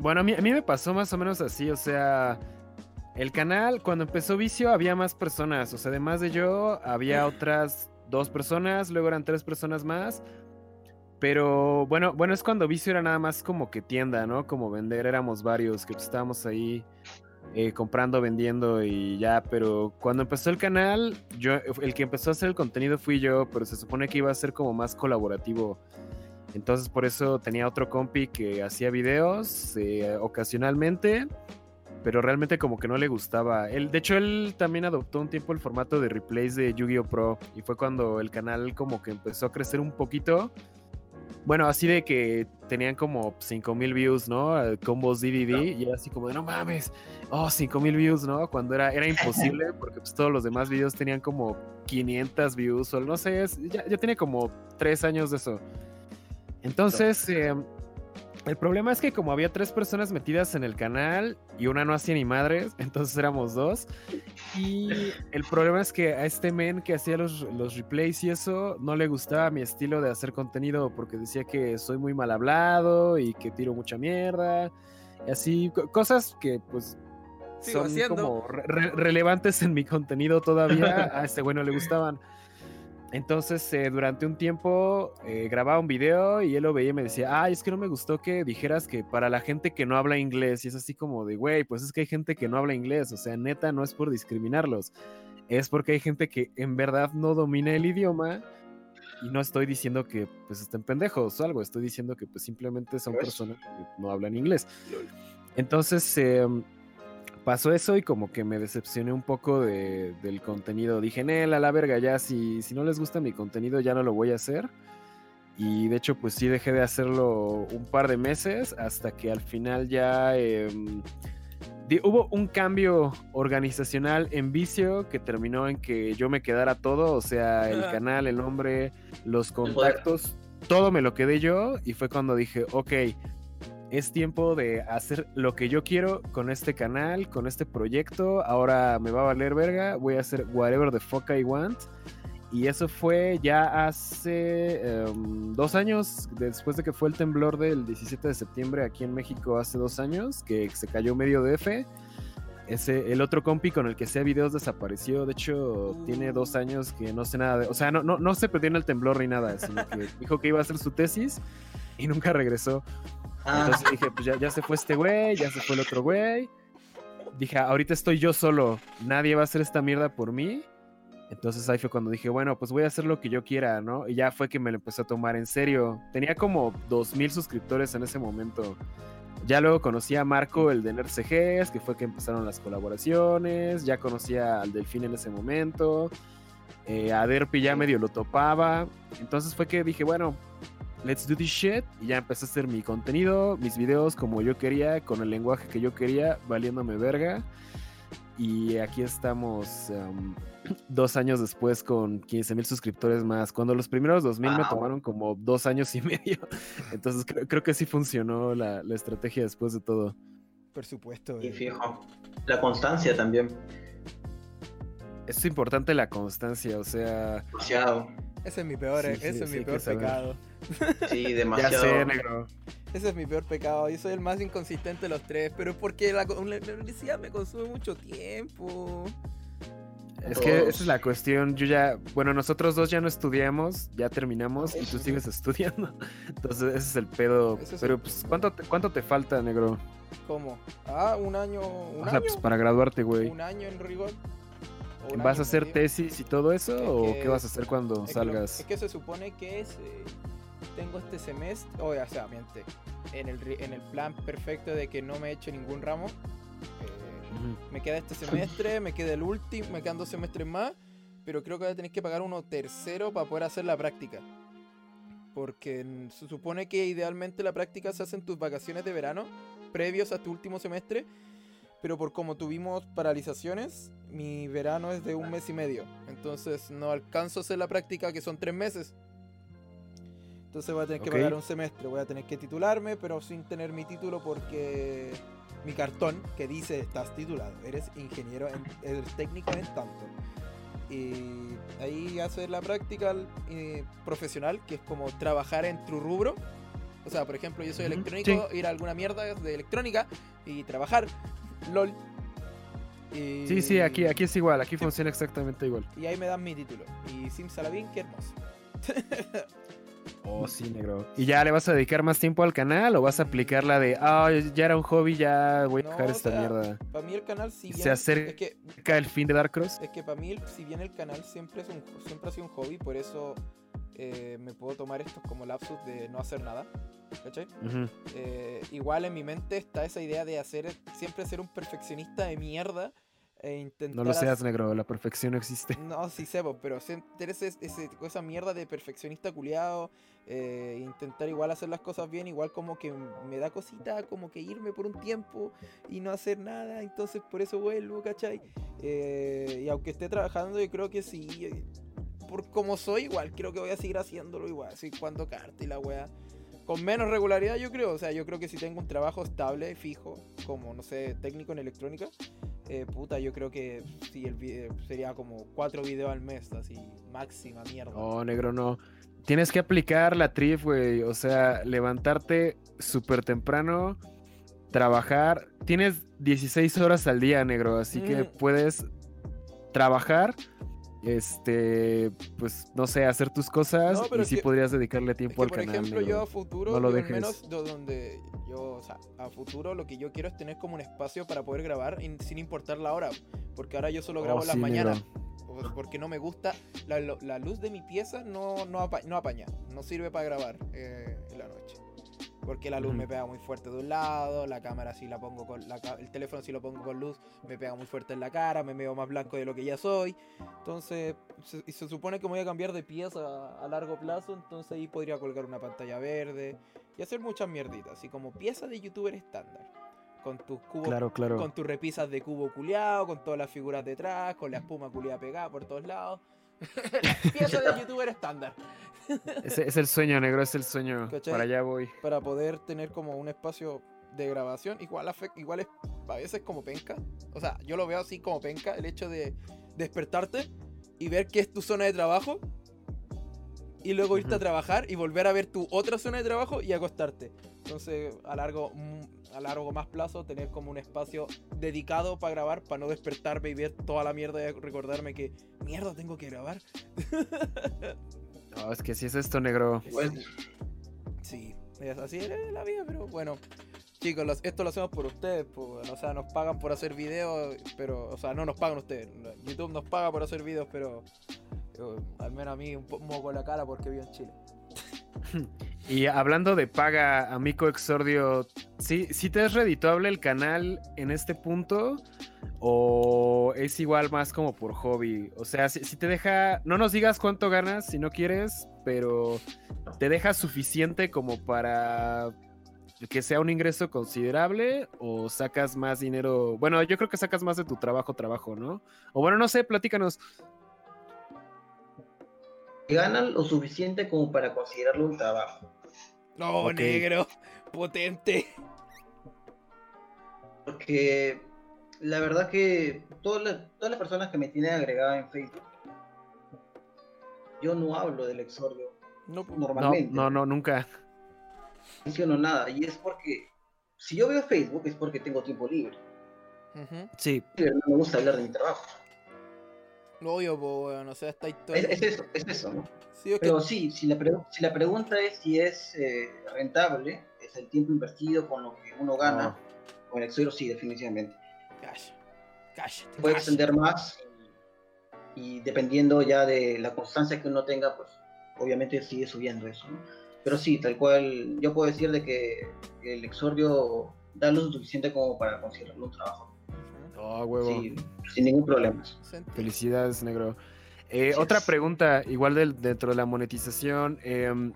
S2: Bueno, a mí, a mí me pasó más o menos así, o sea, el canal cuando empezó Vicio había más personas, o sea, además de yo, había otras dos personas, luego eran tres personas más. Pero bueno, bueno, es cuando Vicio era nada más como que tienda, ¿no? Como vender, éramos varios que estábamos ahí eh, comprando, vendiendo y ya, pero cuando empezó el canal, yo, el que empezó a hacer el contenido fui yo, pero se supone que iba a ser como más colaborativo. Entonces por eso tenía otro compi que hacía videos eh, ocasionalmente pero realmente como que no le gustaba. Él, de hecho, él también adoptó un tiempo el formato de replays de Yu-Gi-Oh! Pro y fue cuando el canal como que empezó a crecer un poquito. Bueno, así de que tenían como 5000 views, ¿no? Combos DDD y era así como de no mames, oh, 5000 views, ¿no? Cuando era, era imposible porque pues, todos los demás videos tenían como 500 views o no sé, ya, ya tiene como 3 años de eso. Entonces, eh, el problema es que como había tres personas metidas en el canal y una no hacía ni madres, entonces éramos dos. Y el problema es que a este men que hacía los, los replays y eso no le gustaba mi estilo de hacer contenido porque decía que soy muy mal hablado y que tiro mucha mierda. Y así, cosas que pues son como relevantes en mi contenido todavía. A este güey no le gustaban. Entonces, eh, durante un tiempo eh, grababa un video y él lo veía y me decía, ay, es que no me gustó que dijeras que para la gente que no habla inglés, y es así como de, güey, pues es que hay gente que no habla inglés, o sea, neta, no es por discriminarlos, es porque hay gente que en verdad no domina el idioma y no estoy diciendo que pues estén pendejos o algo, estoy diciendo que pues simplemente son personas que no hablan inglés. Entonces, eh, pasó eso y como que me decepcioné un poco de, del contenido. Dije, Nel, a la verga, ya si, si no les gusta mi contenido ya no lo voy a hacer. Y de hecho, pues sí dejé de hacerlo un par de meses hasta que al final ya em, hubo un cambio organizacional en vicio que terminó en que yo me quedara todo, o sea, el canal, el nombre, los contactos, todo me lo quedé yo y fue cuando dije, ok, es tiempo de hacer lo que yo quiero con este canal, con este proyecto. Ahora me va a valer verga, voy a hacer whatever the fuck I want. Y eso fue ya hace em, dos años, después de que fue el temblor del 17 de septiembre aquí en México hace dos años, que se cayó medio DF. Ese, el otro compi con el que hacía videos desapareció. De hecho, tiene dos años que no sé nada de. O sea, no, no, no se perdió en el temblor ni nada, sino que dijo que iba a hacer su tesis y nunca regresó. Ah. Entonces dije, pues ya, se fue este güey, ya se fue el otro güey. Dije, ahorita estoy yo solo, nadie va a hacer esta mierda por mí. Entonces ahí fue cuando dije, bueno, pues voy a hacer lo que yo quiera, ¿no? Y ya fue que me lo empecé a tomar en serio. Tenía como 2000 suscriptores en ese momento. Ya luego conocí a Marco, el de NerdCGs, que fue que empezaron las colaboraciones. Ya conocía al Delfín en ese momento. Eh, a Derpy ya medio lo topaba. Entonces fue que dije, bueno, let's do this shit. Y ya empecé a hacer mi contenido, mis videos como yo quería, con el lenguaje que yo quería, valiéndome verga. Y aquí estamos um, dos años después con 15 mil suscriptores más. Cuando los primeros 2000 me tomaron como dos años y medio. Entonces creo, que sí funcionó la, estrategia después de todo.
S1: Por supuesto.
S3: Y eh. fijo. La constancia también.
S2: Es importante la constancia, o sea.
S3: Demasiado.
S1: Ese es mi peor, ese es mi peor pecado.
S3: Sí, demasiado.
S2: ya sé, negro.
S1: Ese es mi peor pecado. Yo soy el más inconsistente de los tres, pero porque la, universidad me consume mucho tiempo.
S2: Es que esa es la cuestión. Yo ya, bueno, nosotros dos ya no estudiamos, ya terminamos y tú sigues estudiando. Entonces, ese es el pedo. Pero, pues, ¿cuánto te, ¿cuánto te falta, negro?
S1: ¿Cómo? Ah, un año. ¿un
S2: o sea, pues para graduarte, güey.
S1: Un año en rigor.
S2: ¿Vas a hacer tesis y todo eso? ¿O qué vas a hacer cuando salgas?
S1: es que se supone que es. Eh, tengo este semestre. O sea, miente. En el, en el plan perfecto de que no me he hecho ningún ramo. Eh, me queda este semestre, me queda el último, me quedan dos semestres más. Pero creo que voy a tener que pagar uno tercero para poder hacer la práctica. Porque se supone que idealmente la práctica se hace en tus vacaciones de verano, previos a tu último semestre pero por como tuvimos paralizaciones, mi verano es de un mes y medio. Entonces no alcanzo a hacer la práctica que son tres meses. Entonces voy a tener que pagar un semestre, voy a tener que titularme, pero sin tener mi título porque mi cartón que dice estás titulado, eres ingeniero, en, eres técnico en tanto. Y ahí hacer la práctica eh, profesional, que es como trabajar en tu rubro. O sea, por ejemplo, yo soy electrónico, ir a alguna mierda de electrónica y trabajar. LOL.
S2: Sí, sí, aquí, aquí es igual, aquí funciona exactamente igual.
S1: Y ahí me dan mi título. Y Simsalabim, qué hermoso.
S2: oh, sí, negro. ¿Y ya le vas a dedicar más tiempo al canal o vas a aplicar la de, ah, ya era un hobby, ya voy a dejar esta mierda?
S1: Para mí el canal sí.
S2: Se acerca el fin de Dark Cross.
S1: Es que para mí, si bien el canal siempre, es un, siempre ha sido un hobby, por eso eh, me puedo tomar estos como lapsus de no hacer nada. ¿Cachai? Eh, igual en mi mente está esa idea de hacer siempre ser un perfeccionista de mierda e
S2: no lo seas, negro, la perfección no existe.
S1: No, sí sé, pero ese, ese, esa mierda de perfeccionista culiado, eh, intentar igual hacer las cosas bien, igual como que me da cosita, como que irme por un tiempo y no hacer nada, entonces por eso vuelvo, ¿cachai? Eh, y aunque esté trabajando, yo creo que sí, por como soy, igual, creo que voy a seguir haciéndolo igual, así cuando carta y la weá. Con menos regularidad, yo creo. O sea, yo creo que si tengo un trabajo estable, fijo, como, no sé, técnico en electrónica, eh, puta, yo creo que sí, el video sería como cuatro videos al mes, así, máxima mierda.
S2: No, negro, no. Tienes que aplicar la trif, güey. O sea, levantarte súper temprano, trabajar. Tienes 16 horas al día, negro, así que mm. puedes trabajar este, pues no sé, hacer tus cosas y sí podrías dedicarle tiempo al canal.
S1: Por ejemplo, yo a futuro, no lo dejes. al menos donde yo, o sea, a futuro lo que yo quiero es tener como un espacio para poder grabar sin importar la hora, porque ahora yo solo grabo oh, las mañanas. Porque no me gusta, la, luz de mi pieza no, no, apaña, no sirve para grabar eh, en la noche porque la luz me pega muy fuerte de un lado, la cámara si la pongo con el teléfono si lo pongo con luz me pega muy fuerte en la cara, me veo más blanco de lo que ya soy. Entonces, se, y se supone que me voy a cambiar de pieza a, largo plazo, entonces ahí podría colgar una pantalla verde y hacer muchas mierditas, así como pieza de youtuber estándar. Con tus cubos,
S2: claro, claro.
S1: con tus repisas de cubo culeado, con todas las figuras detrás, con la espuma culeada pegada por todos lados. pieza de youtuber estándar.
S2: Es, el sueño, negro, es el sueño. Para allá voy.
S1: Para poder tener como un espacio de grabación, igual, igual es a veces como penca. O sea, yo lo veo así como penca, el hecho de despertarte y ver que es tu zona de trabajo y luego irte a trabajar y volver a ver tu otra zona de trabajo y acostarte. Entonces, a largo, mm, a largo más plazo, tener como un espacio dedicado para grabar, para no despertarme y ver toda la mierda y recordarme que, mierda, tengo que grabar.
S2: No, es que si es esto, negro.
S1: Sí, así es la vida, pero bueno. Chicos, esto lo hacemos por ustedes, pues, o sea, nos pagan por hacer videos, pero, o sea, no nos pagan ustedes. YouTube nos paga por hacer videos, pero al menos a mí un poco con la cara porque vivo en Chile.
S2: Y hablando de paga, amigo Exordio, ¿sí, ¿sí te es redituable el canal en este punto? ¿O es igual más como por hobby? O sea, si, te deja, no nos digas cuánto ganas si no quieres, pero ¿te deja suficiente como para que sea un ingreso considerable o sacas más dinero? Bueno, yo creo que sacas más de tu trabajo, trabajo, ¿no? O bueno, no sé, platícanos
S3: ganan lo suficiente como para considerarlo un trabajo.
S1: No, negro, potente.
S3: Porque la verdad que todas las, personas que me tienen agregada en Facebook, yo no hablo del exordio no, normalmente.
S2: No, no, nunca.
S3: No menciono nada. Y es porque, si yo veo Facebook es porque tengo tiempo libre.
S2: Sí.
S3: No me gusta hablar de mi trabajo.
S1: Obvio, pues, bueno, o sea, está
S3: Es, eso, es eso, ¿no? Pero sí, si la, si la pregunta es si es eh, rentable, es el tiempo invertido con lo que uno gana, con el suelo sí, definitivamente.
S1: Calla, calla.
S3: Puede extender más y, dependiendo ya de la constancia que uno tenga, pues obviamente sigue subiendo eso, ¿no? Pero sí, tal cual, yo puedo decir de que el exordio da lo suficiente como para considerarlo un trabajo.
S2: Oh, huevo.
S3: Sí, sin ningún problema.
S2: Felicidades, negro. Eh, otra pregunta, igual dentro de la monetización. Em,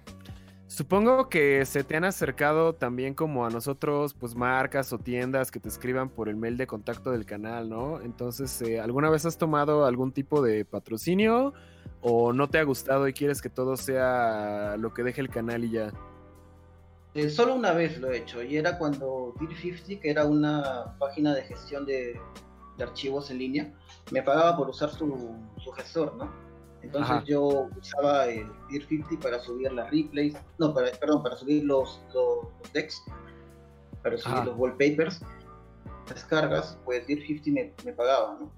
S2: supongo que se te han acercado también como a nosotros, pues marcas o tiendas que te escriban por el mail de contacto del canal, ¿no? Entonces, eh, ¿alguna vez has tomado algún tipo de patrocinio o no te ha gustado y quieres que todo sea lo que deje el canal y ya?
S3: Eh, solo una vez lo he hecho y era cuando Deer50, que era una página de gestión de, de archivos en línea, me pagaba por usar su, su gestor, ¿no? Entonces yo usaba el Deer 50 para subir las replays, no, para, perdón, para subir los, los, decks, para subir los wallpapers, descargas, pues Deer 50 me, me pagaba, ¿no?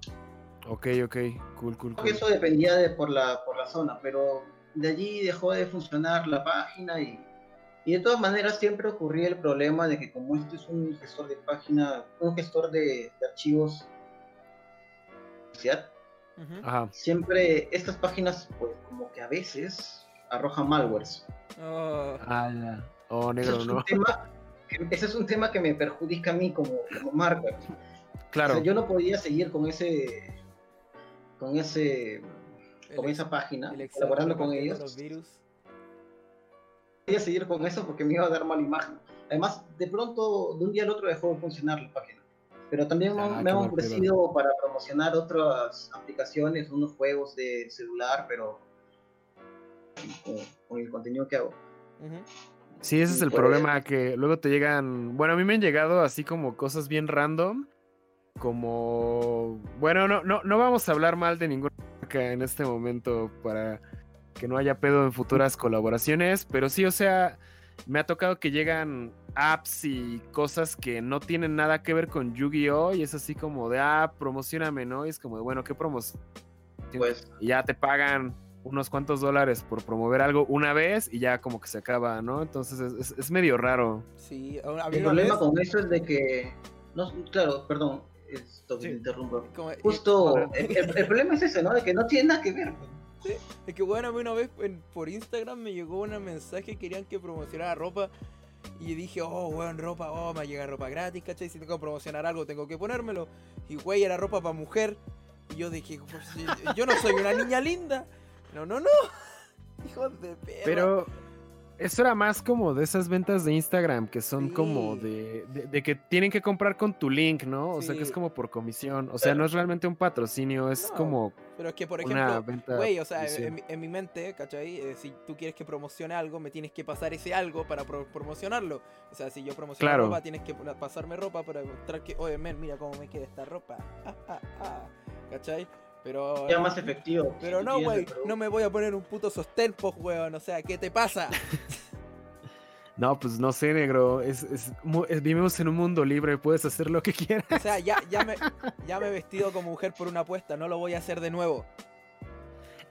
S2: Ok, ok, cool, cool, cool.
S3: Eso dependía de por la, por la zona, pero de allí dejó de funcionar la página y, y de todas maneras siempre ocurría el problema de que como este es un gestor de página, un gestor de, de archivos Siempre estas páginas, pues como que a veces arroja malwares.
S2: Oh, ah, oh negro,
S3: no. ese es un tema que me perjudica a mí como, como marca. Claro. yo no podía seguir con ese, con ese, con esa página, colaborando con ellos. Los virus. Podía seguir con eso porque me iba a dar mala imagen. Además, de pronto, de un día al otro dejó de funcionar la página. Pero también ah, me han ofrecido para promocionar otras aplicaciones, unos juegos de celular, pero con, el contenido que hago.
S2: Sí, ese es el problema, que luego te llegan, bueno, a mí me han llegado así como cosas bien random, como, bueno, no, no, no vamos a hablar mal de ninguna marca en este momento para que no haya pedo en futuras colaboraciones, pero sí, o sea, me ha tocado que llegan apps y cosas que no tienen nada que ver con Yu-Gi-Oh! y es así como de, ah, promocioname, ¿no? Y es como de, bueno, ¿qué promoción? Pues. Y ya te pagan unos cuantos dólares por promover algo una vez y ya como que se acaba, ¿no? Entonces es, medio raro.
S3: Sí, el problema con eso es de que, no, claro, perdón, esto que interrumpo. Justo, el, problema es ese, ¿no? De que no tiene nada que ver.
S1: Es que bueno, a mí una vez por Instagram me llegó un mensaje, querían que promocionara ropa y dije, oh, weón, ropa, oh, me llega ropa gratis, ¿cachai? Si tengo que promocionar algo, tengo que ponérmelo. Y, güey, era ropa para mujer. Y yo dije, pues, yo no soy una niña linda. No, no, no. Hijos de perra.
S2: Pero eso era más como de esas ventas de Instagram que son como de, de, que tienen que comprar con tu link, ¿no? O sea, que es como por comisión. O sea, no es realmente un patrocinio, es como.
S1: Pero es que, por ejemplo, güey, o sea, en, mi mente, ¿cachai? Eh, si tú quieres que promocione algo, me tienes que pasar ese algo para promocionarlo. O sea, si yo promociono ropa, tienes que pasarme ropa para mostrar que, oye, men, mira cómo me queda esta ropa. Ah, ah, ah. ¿Cachai? Pero.
S3: Ya más efectivo.
S1: Pero no, güey. No me voy a poner un puto sostén, pues, weón. O sea, ¿qué te pasa?
S2: No, pues no sé, negro. Es, vivimos en un mundo libre, puedes hacer lo que quieras. O
S1: sea, ya, ya, me, ya me he vestido como mujer por una apuesta, no lo voy a hacer de nuevo.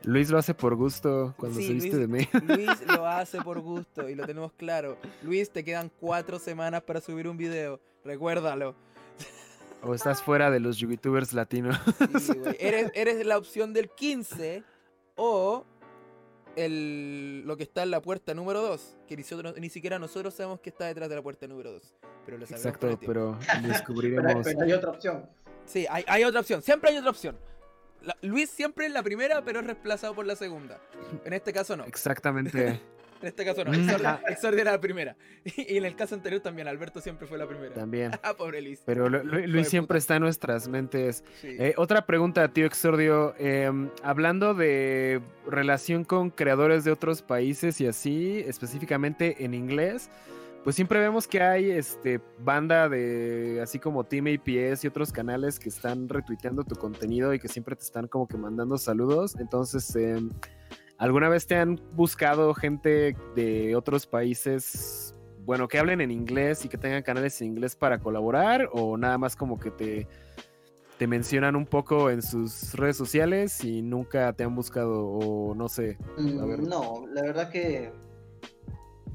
S2: Luis lo hace por gusto cuando se viste de mí.
S1: Luis lo hace por gusto y lo tenemos claro. Luis, te quedan cuatro semanas para subir un video. Recuérdalo.
S2: O estás fuera de los youtubers latinos.
S1: eres, eres la opción del 15 o el, lo que está en la puerta número 2. Que ni, siquiera nosotros sabemos que está detrás de la puerta número 2. Pero lo
S2: Exacto, pero descubriremos.
S3: pero, hay otra opción.
S1: Sí, hay, hay otra opción. Siempre hay otra opción. Luis siempre es la primera, pero es reemplazado por la segunda. En este caso no.
S2: Exactamente.
S1: En este caso no, Exordia, era la primera. Y, en el caso anterior también, Alberto siempre fue la primera.
S2: También.
S1: Ah, pobre Luis.
S2: Pero Luis siempre está en nuestras mentes. Eh, otra pregunta, tío Exordio. Em, hablando de relación con creadores de otros países y así, específicamente en inglés, pues siempre vemos que hay este banda de así como Team APS y otros canales que están retuiteando tu contenido y que siempre te están como que mandando saludos. Entonces, eh, ¿Alguna vez te han buscado gente de otros países, bueno, que hablen en inglés y que tengan canales en inglés para colaborar? ¿O nada más como que te, te mencionan un poco en sus redes sociales y nunca te han buscado o no sé?
S3: Mm, no, la verdad que,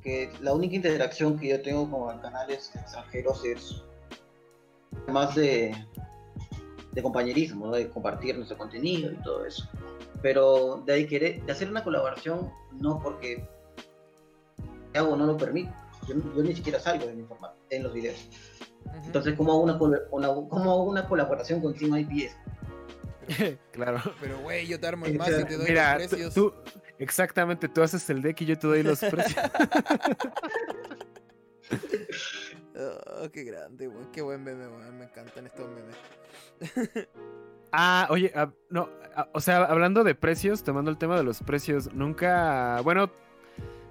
S3: que la única interacción que yo tengo con canales extranjeros es más de, de compañerismo, de compartir nuestro contenido y todo eso pero de ahí querer, de hacer una colaboración, no porque hago no lo permite. Yo, ni siquiera salgo en, en los videos. Entonces, ¿cómo hago una, una, una colaboración con Team IPS?
S2: claro.
S1: Pero, güey, yo te armo el más y te doy
S2: Mira,
S1: los precios.
S2: Tú, exactamente, tú haces el deck y yo te doy los precios.
S1: oh, qué grande. Qué buen meme, güey. Me encantan estos memes.
S2: Ah, oye, ah, no, ah, o sea, hablando de precios, tomando el tema de los precios, nunca, bueno,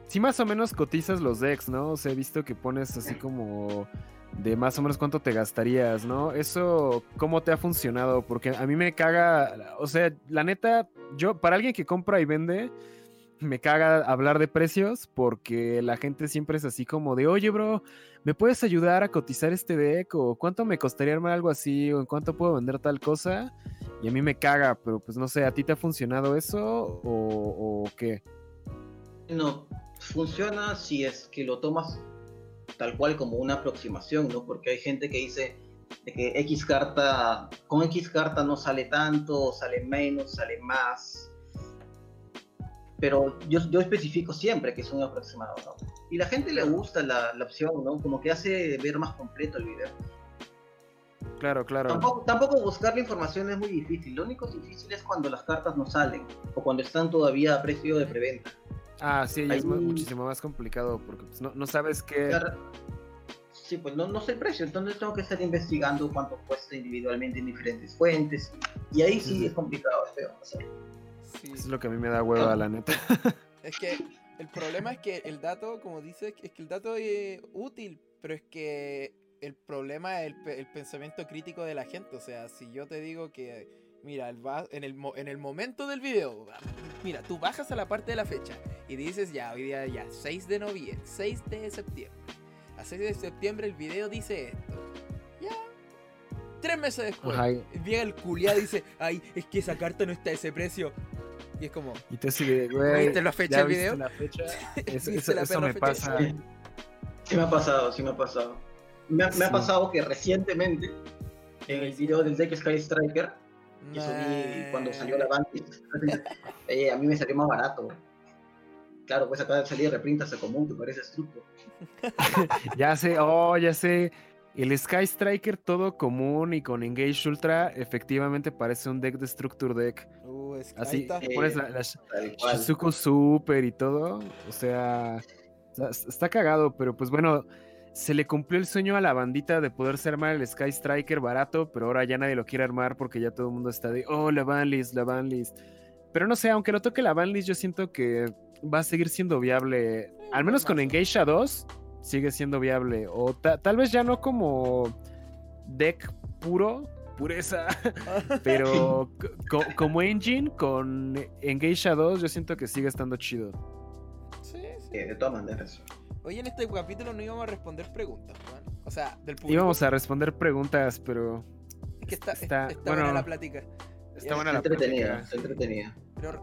S2: sí más o menos cotizas los decks, ¿no? O sea, he visto que pones así como de más o menos cuánto te gastarías, ¿no? Eso, ¿cómo te ha funcionado? Porque a mí me caga, o sea, la neta, yo, para alguien que compra y vende, me caga hablar de precios porque la gente siempre es así como de, oye, bro, ¿me puedes ayudar a cotizar este deck? ¿O cuánto me costaría armar algo así? ¿O en cuánto puedo vender tal cosa? Y a mí me caga, pero pues no sé, ¿a ti te ha funcionado eso o, qué?
S3: No, funciona si es que lo tomas tal cual como una aproximación, ¿no? Porque hay gente que dice que X carta, con X carta no sale tanto, sale menos, sale más pero yo, yo especifico siempre que es un aproximado, ¿no? Y la gente le gusta la, la opción, ¿no? Como que hace ver más completo el video.
S2: Claro, claro.
S3: Tampoco, buscar la información es muy difícil. Lo único difícil es cuando las cartas no salen o cuando están todavía a precio de preventa.
S2: Ah, sí, es muchísimo más complicado porque pues, no, sabes qué.
S3: Sí, pues no, no sé el precio, entonces tengo que estar investigando cuánto cuesta individualmente en diferentes fuentes. Y ahí sí, es complicado, es feo
S2: Sí. es lo que a mí me da hueva, la neta.
S1: Es que el problema es que el dato, como dices, es que el dato es útil, pero es que el problema es el, pensamiento crítico de la gente. O sea, si yo te digo que, mira, el en, el, en el momento del video, mira, tú bajas a la parte de la fecha y dices, ya, hoy día ya, 6 de noviembre, 6 de septiembre. A 6 de septiembre el video dice esto. Ya. Tres meses después, viene el culiá y dice, ay, es que esa carta no está a ese precio. Y es como.
S2: Y te sigue, güey.
S1: ¿Viste la fecha del video?
S2: La fecha? eso, me pasa.
S3: Sí me ha pasado, sí me ha pasado. Me ha, pasado que recientemente, en el video del deck Sky Striker, que subí cuando salió la banda, eh, a mí me salió más barato. Claro, pues acá de salir reprint hasta común, que parece estructo.
S2: ya sé, oh, ya sé. El Sky Striker todo común y con Engage Ultra efectivamente parece un deck de Structure Deck. Uh, Así, pones la, Shizuko Super y todo. O sea, está cagado, pero pues bueno, se le cumplió el sueño a la bandita de poderse armar el Sky Striker barato, pero ahora ya nadie lo quiere armar porque ya todo el mundo está de, oh, la banlist, la banlist. Pero no sé, aunque lo toque la banlist, yo siento que va a seguir siendo viable. Al menos con Engage 2 sigue siendo viable. O tal vez ya no como deck puro, pureza, pero como engine con Engage 2 yo siento que sigue estando chido.
S3: Sí, sí. de todas maneras.
S1: Hoy en este capítulo no íbamos a responder preguntas, O sea, del público.
S2: Íbamos a responder preguntas, pero.
S1: Es que está, está, buena la plática.
S2: Está buena la
S3: entretenida. Está entretenida.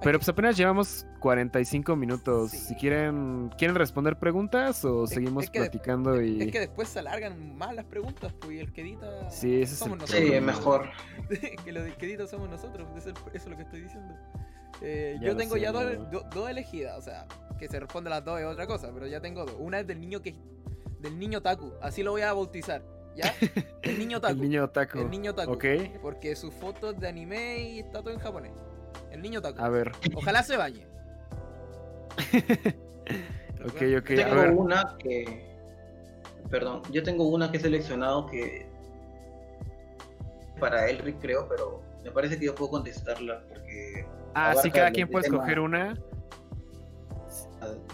S2: Pero, pues apenas llevamos 45 minutos. Si quieren quieren responder preguntas o seguimos platicando y.
S1: Es que después se alargan más las preguntas, pues y el que edita.
S2: Sí, ese
S3: somos nosotros. Sí, mejor.
S1: que lo que edita somos nosotros, eso es lo que estoy diciendo. Eh, yo tengo ya dos, elegidas, o sea, que se responde las dos es otra cosa, pero ya tengo dos. Una es del niño que del niño Taku, así lo voy a bautizar. ¿Ya? El niño Taku.
S2: el niño Taku.
S1: El niño Taku. Porque sus fotos de anime y está todo en japonés. El niño Taku.
S2: A ver.
S1: Ojalá se bañe.
S2: ok, ok.
S3: Yo tengo una que. Perdón, yo tengo una que he seleccionado que. Para Elric, creo, pero me parece que yo puedo contestarla porque
S2: Ah, sí, cada quien puede escoger una.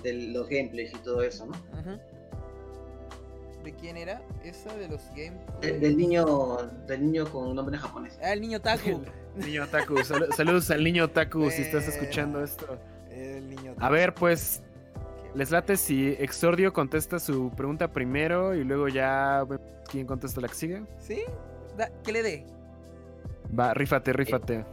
S3: De los gameplays y todo eso, ¿no?
S1: ¿De quién era? Esa de los
S3: gameplays. del niño, del niño con nombre japonés.
S1: Ah, el niño Taku.
S2: niño Taku. saludos al niño Taku si estás escuchando esto.
S1: El niño
S2: A ver, pues. Les late si Exordio contesta su pregunta primero y luego ya quién contesta la que sigue.
S1: ¿Sí? que le dé.
S2: Va, rífate, rífate.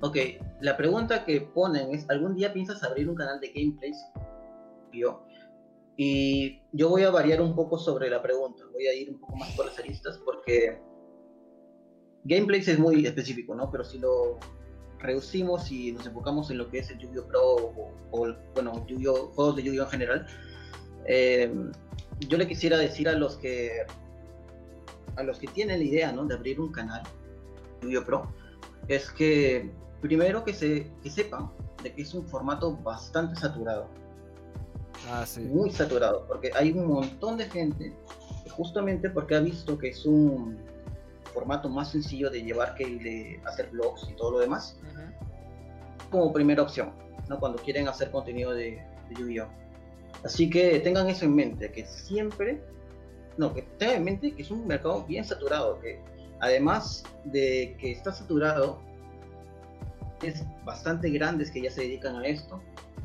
S3: Ok, la pregunta que ponen es, ¿algún día piensas abrir un canal de gameplays? Yo. Y yo voy a variar un poco sobre la pregunta, voy a ir un poco más por las aristas porque gameplays es muy específico, ¿no? Pero si lo reducimos y nos enfocamos en lo que es el Yu-Gi-Oh! Pro o, bueno, yu juegos de Yu-Gi-Oh! en general, eh, yo le quisiera decir a los que a los que tienen la idea, ¿no? De abrir un canal Yu-Gi-Oh! Pro, es que primero que, se, que sepan de que es un formato bastante saturado.
S2: Ah, sí.
S3: Muy saturado, porque hay un montón de gente, justamente porque ha visto que es un formato más sencillo de llevar que el de hacer blogs y todo lo demás, como primera opción, ¿no? cuando quieren hacer contenido de, de Yu-Gi-Oh! Así que tengan eso en mente, que siempre, no, que tengan en mente que es un mercado bien saturado, que además de que está saturado, bastante grandes que ya se dedican a esto,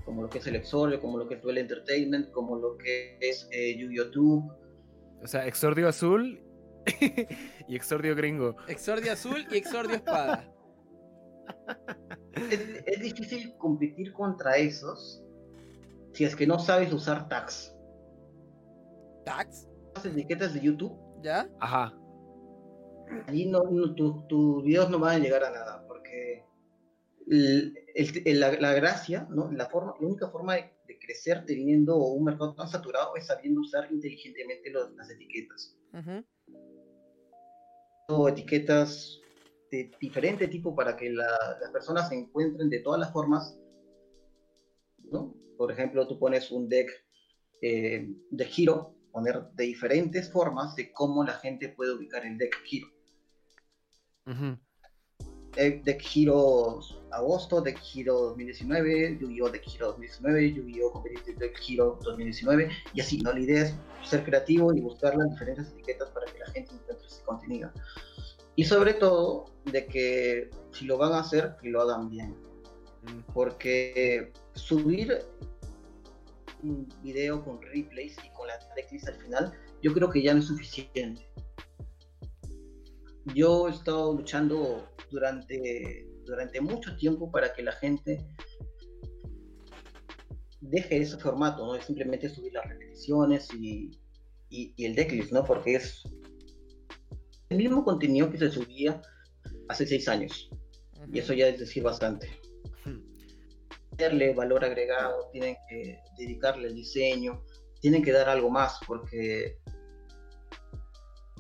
S3: como lo que es el Exordio, como lo que es Duel Entertainment, como lo que es eh, YouTube.
S2: O sea, Exordio Azul y Exordio Gringo.
S1: Exordio Azul y Exordio Espada.
S3: Es, difícil competir contra esos si es que no sabes usar tags.
S1: ¿Tags?
S3: Las etiquetas de YouTube.
S1: ¿Ya?
S2: Ajá.
S3: Allí no, tus videos no van a llegar a nada la, gracia, ¿no? la, forma, la única forma de, crecer teniendo un mercado tan saturado es sabiendo usar inteligentemente las etiquetas. O etiquetas de diferente tipo para que las personas se encuentren de todas las formas. ¿no? Por ejemplo, tú pones un deck eh, de giro, poner de diferentes formas de cómo la gente puede ubicar el deck giro. Deck Hero agosto, Deck Hero 2019, Yu-Gi-Oh! Deck Hero 2019, Yu-Gi-Oh! Competitive Deck Hero 2019, y así, ¿no? La idea es ser creativo y buscar las diferentes etiquetas para que la gente encuentre ese contenido. Y sobre todo, de que si lo van a hacer, que lo hagan bien. Porque subir un video con replays y con la decklist al final, yo creo que ya no es suficiente. Yo he estado luchando durante, durante mucho tiempo para que la gente deje ese formato, ¿no? Es simplemente subir las repeticiones y, y, el decklist, ¿no? Porque es el mismo contenido que se subía hace seis años. Y eso ya es decir bastante. Darle valor agregado, tienen que dedicarle el diseño, tienen que dar algo más, porque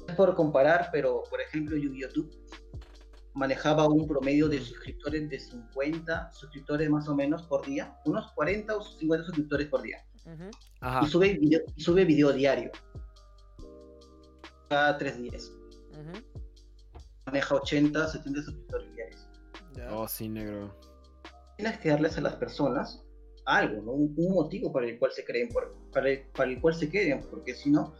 S3: es por comparar, pero por ejemplo YouTube manejaba un promedio de suscriptores de 50 suscriptores más o menos por día, unos 40 o 50 suscriptores por día. Y, sube video, sube video diario, cada tres días. Maneja 80, 70 suscriptores diarios.
S2: Oh, sí, negro.
S3: Tienes que darles a las personas algo, ¿no? un, motivo para el cual se creen, para, el, para el cual se queden, porque si no,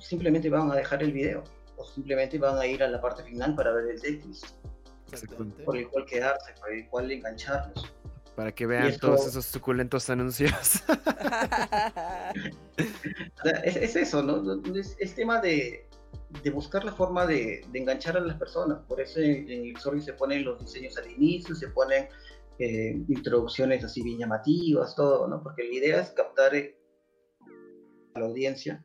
S3: simplemente van a dejar el video o simplemente van a ir a la parte final para ver el decklist. Por el cual quedarse, por el cual engancharlos.
S2: Para que vean todos esos suculentos anuncios.
S3: es, eso, ¿no? Es, tema de, de, buscar la forma de, de, enganchar a las personas. Por eso en, el Xorri se ponen los diseños al inicio, se ponen eh, introducciones así bien llamativas, todo, ¿no? Porque la idea es captar eh, a la audiencia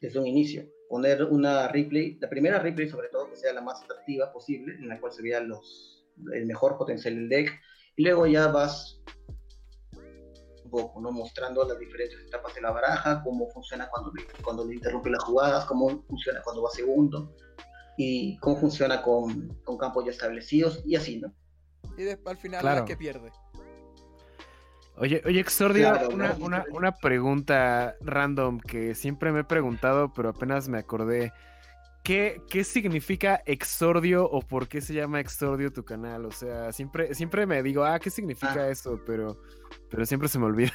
S3: desde un inicio poner una replay, la primera replay sobre todo, que sea la más atractiva posible, en la cual se vea los, el mejor potencial del deck, y luego ya vas un poco, ¿no? Mostrando las diferentes etapas de la baraja, cómo funciona cuando le, cuando le interrumpe las jugadas, cómo funciona cuando va segundo, y cómo funciona con, con campos ya establecidos, y así, ¿no?
S1: Y después, al final, la que pierde.
S2: Oye, oye, Exordio, una, pregunta random que siempre me he preguntado, pero apenas me acordé. ¿Qué, ¿Qué, significa Exordio o por qué se llama Exordio tu canal? O sea, siempre, siempre me digo, ah, ¿qué significa ah. eso? Pero, pero siempre se me olvida.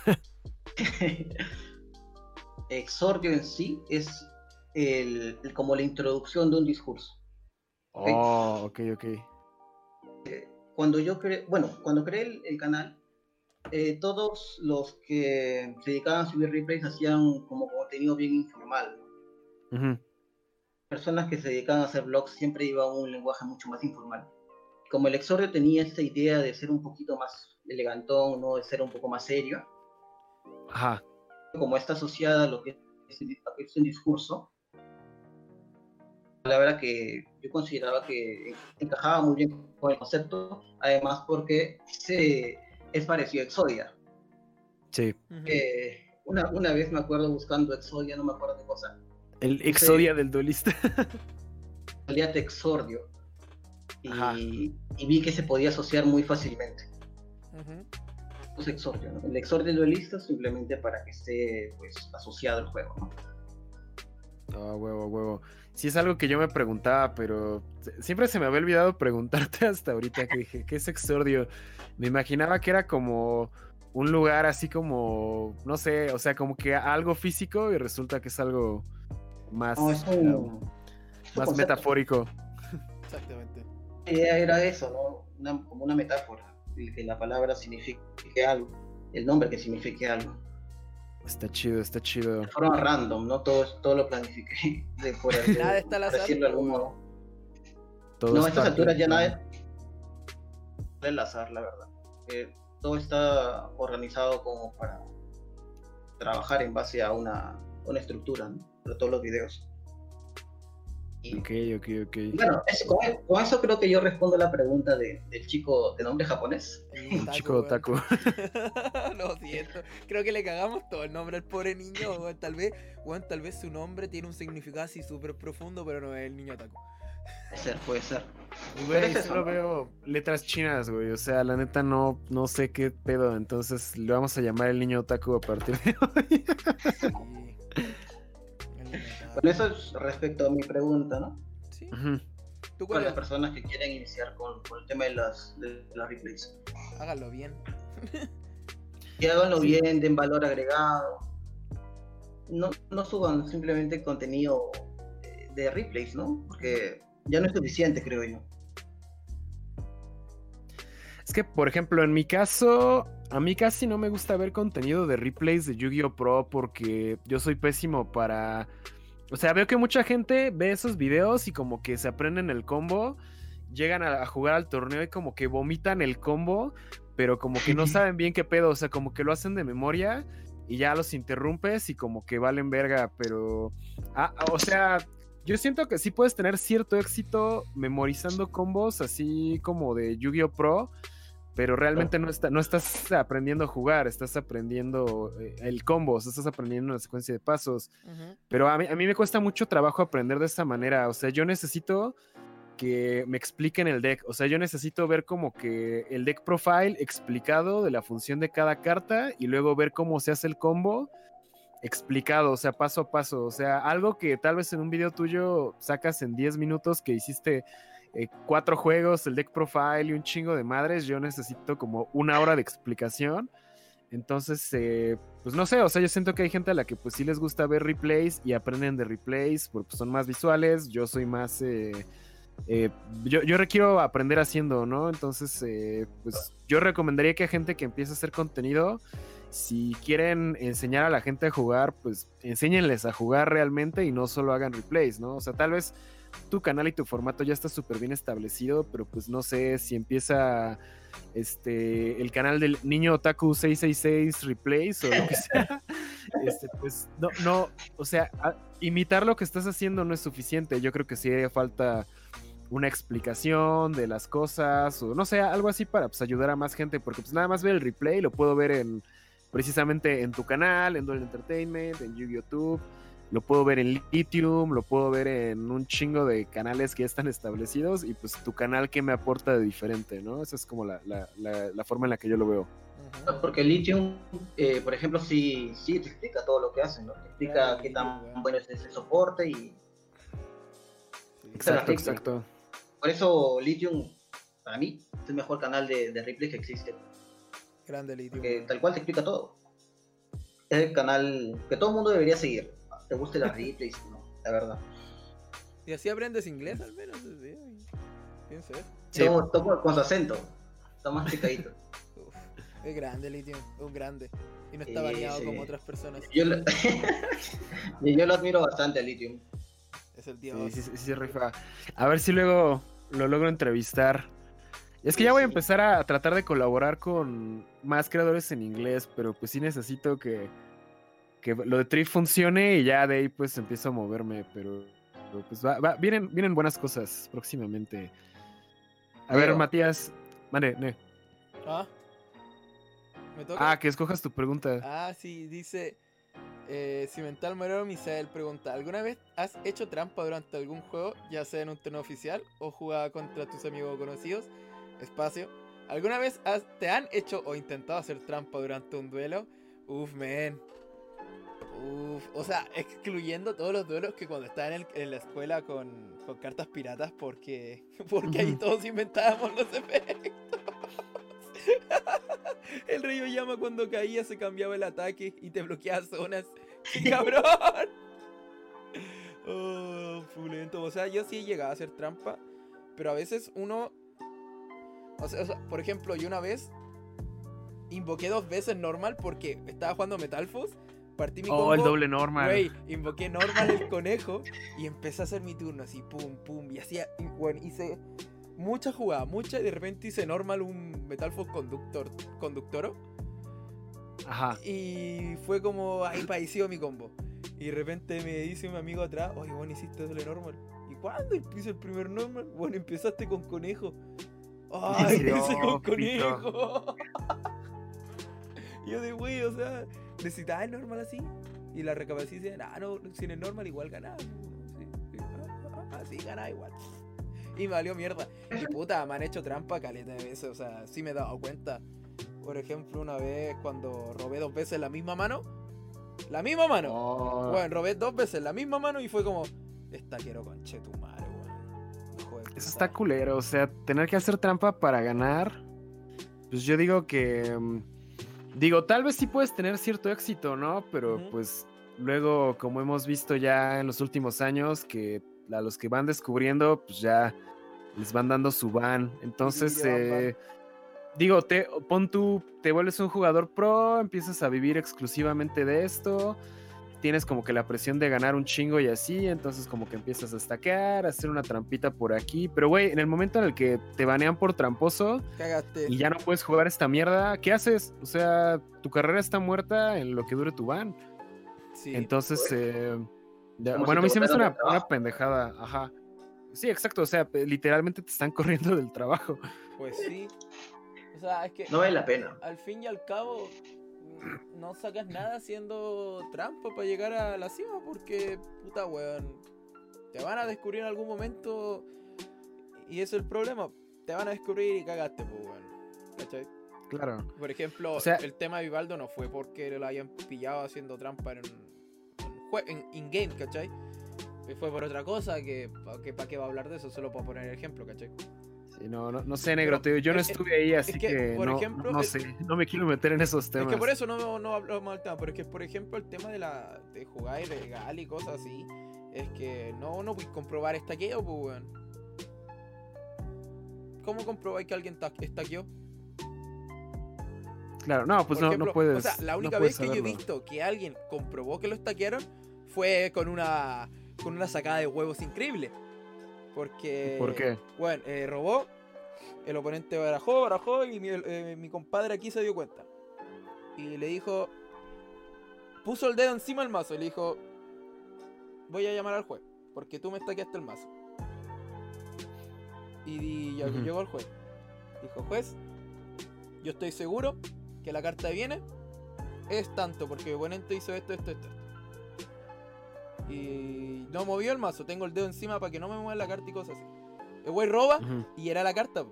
S3: Exordio en sí es el, como la introducción de un discurso.
S2: Oh, ok, ok.
S3: Eh, cuando yo creé, bueno, cuando creé el canal, eh, todos los que se dedicaban a subir replays hacían como contenido bien informal. Personas que se dedicaban a hacer vlogs siempre iban un lenguaje mucho más informal. Como el Exordio tenía esta idea de ser un poquito más elegantón, ¿no? de ser un poco más serio,
S2: Ajá.
S3: como está asociada a lo que es, un discurso, la verdad que yo consideraba que encajaba muy bien con el concepto, además porque se es parecido a Exodia.
S2: Sí.
S3: una, una, vez me acuerdo buscando Exodia, no me acuerdo de cosa.
S2: El Exodia del duelista.
S3: Salía Exordio. Y, y, vi que se podía asociar muy fácilmente. Exordio, El Exordio del duelista simplemente para que esté pues, asociado al juego, ¿no?
S2: Ah, huevo, huevo. Sí es algo que yo me preguntaba, pero siempre se me había olvidado preguntarte hasta ahorita que dije, ¿qué es Exordio? Me imaginaba que era como un lugar así como, no sé, o sea, como que algo físico y resulta que es algo más, más metafórico.
S3: Exactamente. Era eso, ¿no? como una metáfora, que la palabra signifique algo, el nombre que signifique algo.
S2: Está chido, está chido.
S3: De forma random, ¿no? Todo, todo lo planifiqué de por,
S1: Nada está al azar.
S3: de algún modo. no, a estas alturas ya nada es el azar, la verdad. Eh, todo está organizado como para trabajar en base a una, una estructura, ¿no? Para todos los videos.
S2: Ok, ok, ok.
S3: Bueno, con, eso creo que yo respondo la pregunta de, del chico de nombre japonés.
S2: El chico otaku.
S1: Lo siento. Creo que le cagamos todo el nombre al pobre niño. tal vez, bueno, tal vez su nombre tiene un significado así súper profundo, pero no es el niño otaku.
S3: Puede ser, puede ser.
S2: Güey, solo veo letras chinas, güey. O sea, la neta no, no sé qué pedo. Entonces le vamos a llamar el niño otaku a partir de hoy.
S3: Bueno, eso es respecto a mi pregunta, ¿no? Sí. ¿Tú Para las personas que quieren iniciar con, el tema de las, de las replays.
S1: Háganlo bien.
S3: y háganlo bien, den valor agregado. No, no suban simplemente contenido de, replays, ¿no? Porque ya no es suficiente, creo yo.
S2: Es que, por ejemplo, en mi caso, a mí casi no me gusta ver contenido de replays de Yu-Gi-Oh! Pro porque yo soy pésimo para o sea, veo que mucha gente ve esos videos y como que se aprenden el combo, llegan a, jugar al torneo y como que vomitan el combo, pero como que no saben bien qué pedo, o sea, como que lo hacen de memoria y ya los interrumpes y como que valen verga, pero... Ah, o sea, yo siento que sí puedes tener cierto éxito memorizando combos así como de Yu-Gi-Oh! Pro, pero realmente no, está, no estás aprendiendo a jugar, estás aprendiendo eh, el combo, estás aprendiendo la secuencia de pasos. Pero a mí, a mí me cuesta mucho trabajo aprender de esta manera, o sea, yo necesito que me expliquen el deck, o sea, yo necesito ver como que el deck profile explicado de la función de cada carta y luego ver cómo se hace el combo explicado, o sea, paso a paso, o sea, algo que tal vez en un video tuyo sacas en 10 minutos que hiciste eh, cuatro juegos, el deck profile y un chingo de madres, yo necesito como una hora de explicación. Entonces, eh, pues no sé, o sea, yo siento que hay gente a la que pues sí les gusta ver replays y aprenden de replays porque pues, son más visuales, yo soy más... Eh, yo, yo, requiero aprender haciendo, ¿no? Entonces, pues yo recomendaría que a gente que empiece a hacer contenido, si quieren enseñar a la gente a jugar, pues enséñenles a jugar realmente y no solo hagan replays, ¿no? O sea, tal vez tu canal y tu formato ya está súper bien establecido, pero pues no sé si empieza este el canal del niño otaku 666 replays o lo que sea. este, pues no, no, o sea, imitar lo que estás haciendo no es suficiente. Yo creo que sí haría falta una explicación de las cosas o no sé, algo así para pues, ayudar a más gente, porque pues nada más ver el replay lo puedo ver en precisamente en tu canal, en Duel Entertainment, en YouTube lo puedo ver en Lithium, lo puedo ver en un chingo de canales que ya están establecidos y pues tu canal que me aporta de diferente, ¿no? Esa es como la, forma en la que yo lo veo.
S3: Porque Lithium, eh, por ejemplo, sí, sí te explica todo lo que hacen, ¿no? Te explica qué tan bueno es ese soporte y...
S2: Exacto, exacto.
S3: Por eso Lithium, para mí, es el mejor canal de, de replay que existe.
S1: Grande Lithium.
S3: Porque tal cual te explica todo. Es el canal que todo el mundo debería seguir te guste la replays, no, la verdad.
S1: Y así aprendes inglés al menos, ¿sí? Pienso
S3: Sí, toco con su acento. Está más picadito.
S1: es grande, Lithium, un grande. Y no está bañado como otras personas.
S3: Yo lo... yo lo admiro bastante a Lithium.
S1: Es el tío.
S2: Sí, sí, sí, rifa. A ver si luego lo logro entrevistar. Es que ya voy a empezar a tratar de colaborar con más creadores en inglés, pero pues sí necesito que que lo de Tree funcione y ya de ahí pues empiezo a moverme, pero, pues va, vienen, vienen buenas cosas próximamente. A ver, Matías, mande,
S1: Ah, ¿Me toca?
S2: Ah, que escojas tu pregunta.
S1: Ah, sí, dice eh, Cimental Morero Misael pregunta, ¿alguna vez has hecho trampa durante algún juego, ya sea en un torneo oficial o jugado contra tus amigos conocidos? Espacio. ¿Alguna vez te han hecho o intentado hacer trampa durante un duelo? Uf, men. Uf, o sea, excluyendo todos los duelos que cuando estaba en, la escuela con, cartas piratas, porque, porque ahí todos inventábamos los efectos. el rey llama cuando caía se cambiaba el ataque y te bloqueaba zonas. ¡Qué cabrón! Oh, fulento. O sea, yo sí he llegado a hacer trampa, pero a veces uno. o sea, por ejemplo, yo una vez invoqué dos veces normal porque estaba jugando Metalfos partí mi
S2: Oh, el doble normal.
S1: Güey, invoqué normal el conejo y empecé a hacer mi turno así, pum, pum. Y hacía, bueno, hice mucha jugada, mucha. Y de repente hice normal un Metalfos conductor, conductoro.
S2: Ajá.
S1: Y fue como ahí padeció mi combo. Y de repente me dice mi amigo atrás, oye, bueno, hiciste doble normal. ¿Y cuándo hice el primer normal? Bueno, empezaste con conejo. ¡Ay, empecé con conejo! yo de wey, o sea, necesitaba el normal así. Y la recapacité, ah, no, sin el normal igual ganaba. así ganaba igual. Y me valió mierda. Y puta, me han hecho trampa caleta de veces. O sea, sí me he dado cuenta. Por ejemplo, una vez cuando robé dos veces la misma mano. La misma mano. Oh. Bueno, robé dos veces la misma mano y fue como. Esta quiero conche tu madre, weón.
S2: Eso está culero. O sea, tener que hacer trampa para ganar. Pues yo digo que. Digo, tal vez sí puedes tener cierto éxito, ¿no? Pero pues luego, como hemos visto ya en los últimos años, que a los que van descubriendo, pues ya les van dando su van. Entonces, eh, digo, te, pon tú, te vuelves un jugador pro, empiezas a vivir exclusivamente de esto, tienes como que la presión de ganar un chingo y así, entonces como que empiezas a estaquear, a hacer una trampita por aquí. Pero, güey, en el momento en el que te banean por tramposo y ya no puedes jugar esta mierda, ¿qué haces? O sea, tu carrera está muerta en lo que dure tu ban. Sí. Entonces, eh, bueno, a mí se me hace una, una pendejada, ajá. Sí, exacto, o sea, literalmente te están corriendo del trabajo.
S1: Pues sí. O sea, es que.
S3: No vale la pena.
S1: Al fin y al cabo, no sacas nada haciendo trampa para llegar a la cima porque, puta weón, te van a descubrir en algún momento y eso es el problema. Te van a descubrir y cagaste, pues weón. ¿Cachai?
S2: Claro.
S1: Por ejemplo, el tema de Vivaldo no fue porque lo hayan pillado haciendo trampa en, en in-game, ¿cachai? Fue por otra cosa que, para qué va a hablar de eso, solo para poner el ejemplo, ¿cachai?
S2: Sí, no, no, sé, negro, te yo no estuve ahí, así que, por no, ejemplo, no, sé, no me quiero meter en esos temas.
S1: Es que por eso no, no hablo mal tema, pero es que, por ejemplo, el tema de, la, de jugar ilegal y cosas así, es que no, no puedes comprobar estaqueo, pues, weón. ¿Cómo comprobáis que alguien estaqueó?
S2: Claro, no, pues no, no puedes. O sea,
S1: la única vez que yo he visto que alguien comprobó que lo estaquearon fue con una con una sacada de huevos increíble. Porque.
S2: ¿Por qué?
S1: Bueno, eh, robó, el oponente barajó, barajó y eh, mi, compadre aquí se dio cuenta. Y le dijo. Puso el dedo encima del mazo y le dijo: Voy a llamar al juez, porque tú me estaqueaste el mazo. Y, llegó el juez. Dijo: Juez, yo estoy seguro que la carta viene es tanto, porque mi oponente hizo esto, esto, esto. Y no movió el mazo, tengo el dedo encima para que no me mueva la carta y cosas así. El güey roba y era la carta.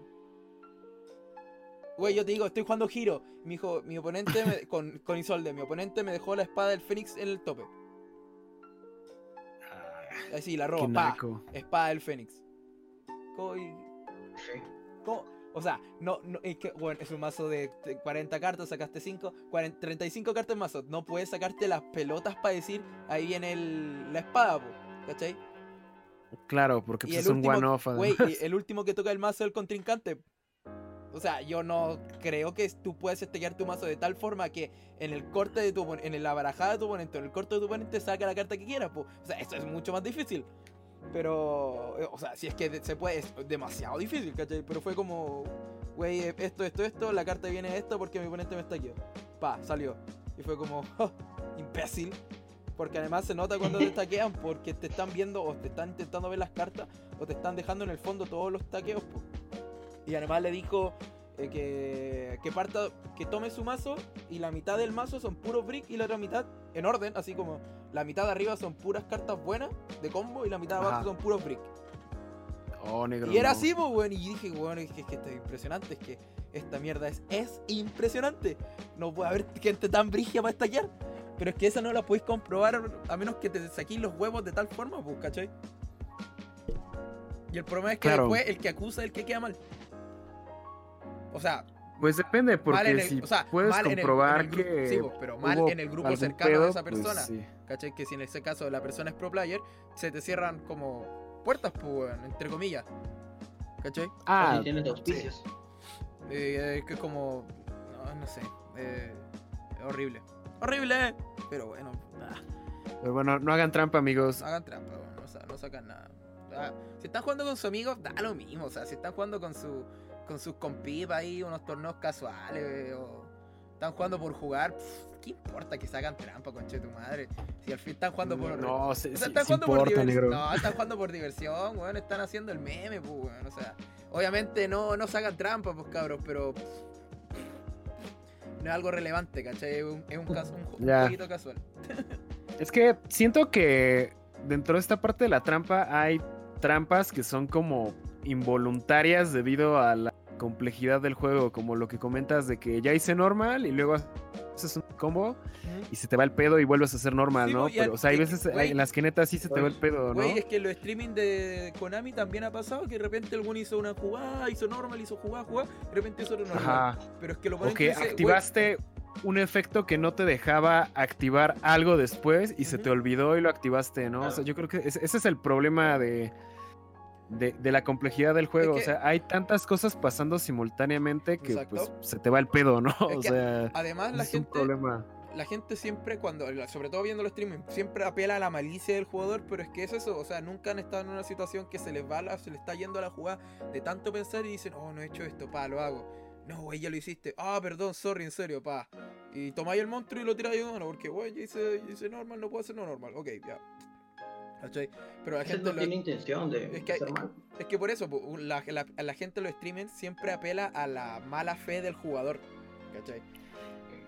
S1: Güey, yo te digo, estoy jugando giro. Mi hijo, mi oponente con, con Isolde, mi oponente me dejó la espada del Fénix en el tope. Ah, Así, la roba, pa, espada del Fénix. ¿Cómo, ¿Cómo? O sea, no, no es que, bueno, es un mazo de 40 cartas, sacaste 5, 35 cartas en mazo. No puedes sacarte las pelotas para decir, ahí viene el, la espada, ¿cachai?
S2: Claro, porque pues es un one-off.
S1: El último que toca el mazo es el contrincante. O sea, yo no creo que tú puedes estallar tu mazo de tal forma que en el corte de tu en la barajada de tu oponente, en el corte de tu oponente, saca la carta que quieras. O sea, eso es mucho más difícil. Pero, o sea, si es que se puede, es demasiado difícil, ¿cachai? Pero fue como, güey, eh, esto, esto, esto, la carta viene esto porque mi oponente me está aquí. Pa, salió. Y fue como, oh, imbécil. Porque además se nota cuando te taquean porque te están viendo o te están intentando ver las cartas o te están dejando en el fondo todos los taqueos. Y además le dijo eh, que, que parta, que tome su mazo y la mitad del mazo son puros brick y la otra mitad en orden, así como la mitad de arriba son puras cartas buenas de combo y la mitad de abajo son puros brick.
S2: Oh, negro.
S1: Y era así, pues, weón. Y dije, weón, es que, esto es impresionante. Es que esta mierda es, es impresionante. No puede haber gente tan brigia para estallar. Pero es que esa no la podéis comprobar a menos que te saquéis los huevos de tal forma, pues, ¿cachai? Y el problema es que después el que acusa es el que queda mal. O sea,
S2: pues depende, porque si puedes comprobar que.
S1: Sí, pero mal en el grupo cercano de esa pues persona. ¿Cachai? Que si en ese caso la persona es pro player, se te cierran como puertas, pues, entre comillas. ¿Cachai?
S3: Ah, si tienes auspicios.
S1: Eh, que es como. No, sé. Eh, horrible. ¡Horrible! Pero bueno, nada.
S2: Pero bueno, no hagan trampa, amigos.
S1: No hagan trampa, no, no sacan nada. Ah, si están jugando con sus amigos, da lo mismo. O sea, si están jugando con su con sus compipas ahí, unos torneos casuales o, están jugando por jugar. ¿Qué importa que sacan trampa, conche tu madre? Si al fin están jugando por.
S2: No, sí, están jugando por diversión.
S1: No, están jugando por diversión, weón. Están haciendo el meme, pues, weón. O sea, obviamente no, no sacan trampa, pues, cabros, pero. No es algo relevante, ¿cachai? Es un, es un, caso, un, poquito casual.
S2: es que siento que dentro de esta parte de la trampa hay trampas que son como involuntarias debido a la complejidad del juego, como lo que comentas de que ya hice normal y luego haces un combo y se te va el pedo y vuelves a hacer normal, ¿no? Pero, o sea, hay veces en las que neta sí se te va el pedo, ¿no?
S1: Güey, es que lo streaming de Konami también ha pasado que de repente alguno hizo una jugada, hizo normal, hizo jugada, jugada, de repente hizo normal. Ajá. Pero es que lo
S2: O que activaste un efecto que no te dejaba activar algo después y se te olvidó y lo activaste, ¿no? O sea, yo creo que ese es el problema de de, la complejidad del juego. o sea, hay tantas cosas pasando simultáneamente que pues, se te va el pedo, ¿no? o sea,
S1: además la gente, la gente siempre cuando, sobre todo viendo los streaming, siempre apela a la malicia del jugador, pero es que es eso, o sea, nunca han estado en una situación que se les va, la, se les está yendo a la jugada de tanto pensar y dicen, oh, no he hecho esto, pa, lo hago. No, güey, ya lo hiciste. Ah, perdón, sorry, en serio, pa. Y tomáis el monstruo y lo tiráis de uno, porque, güey, ya hice, hice normal, no puedo hacer no normal. Ok, ya.
S3: Pero la gente no tiene intención de.
S1: Es que, es que por eso, la, la, la gente los streamers siempre apela a la mala fe del jugador. ¿Cachai?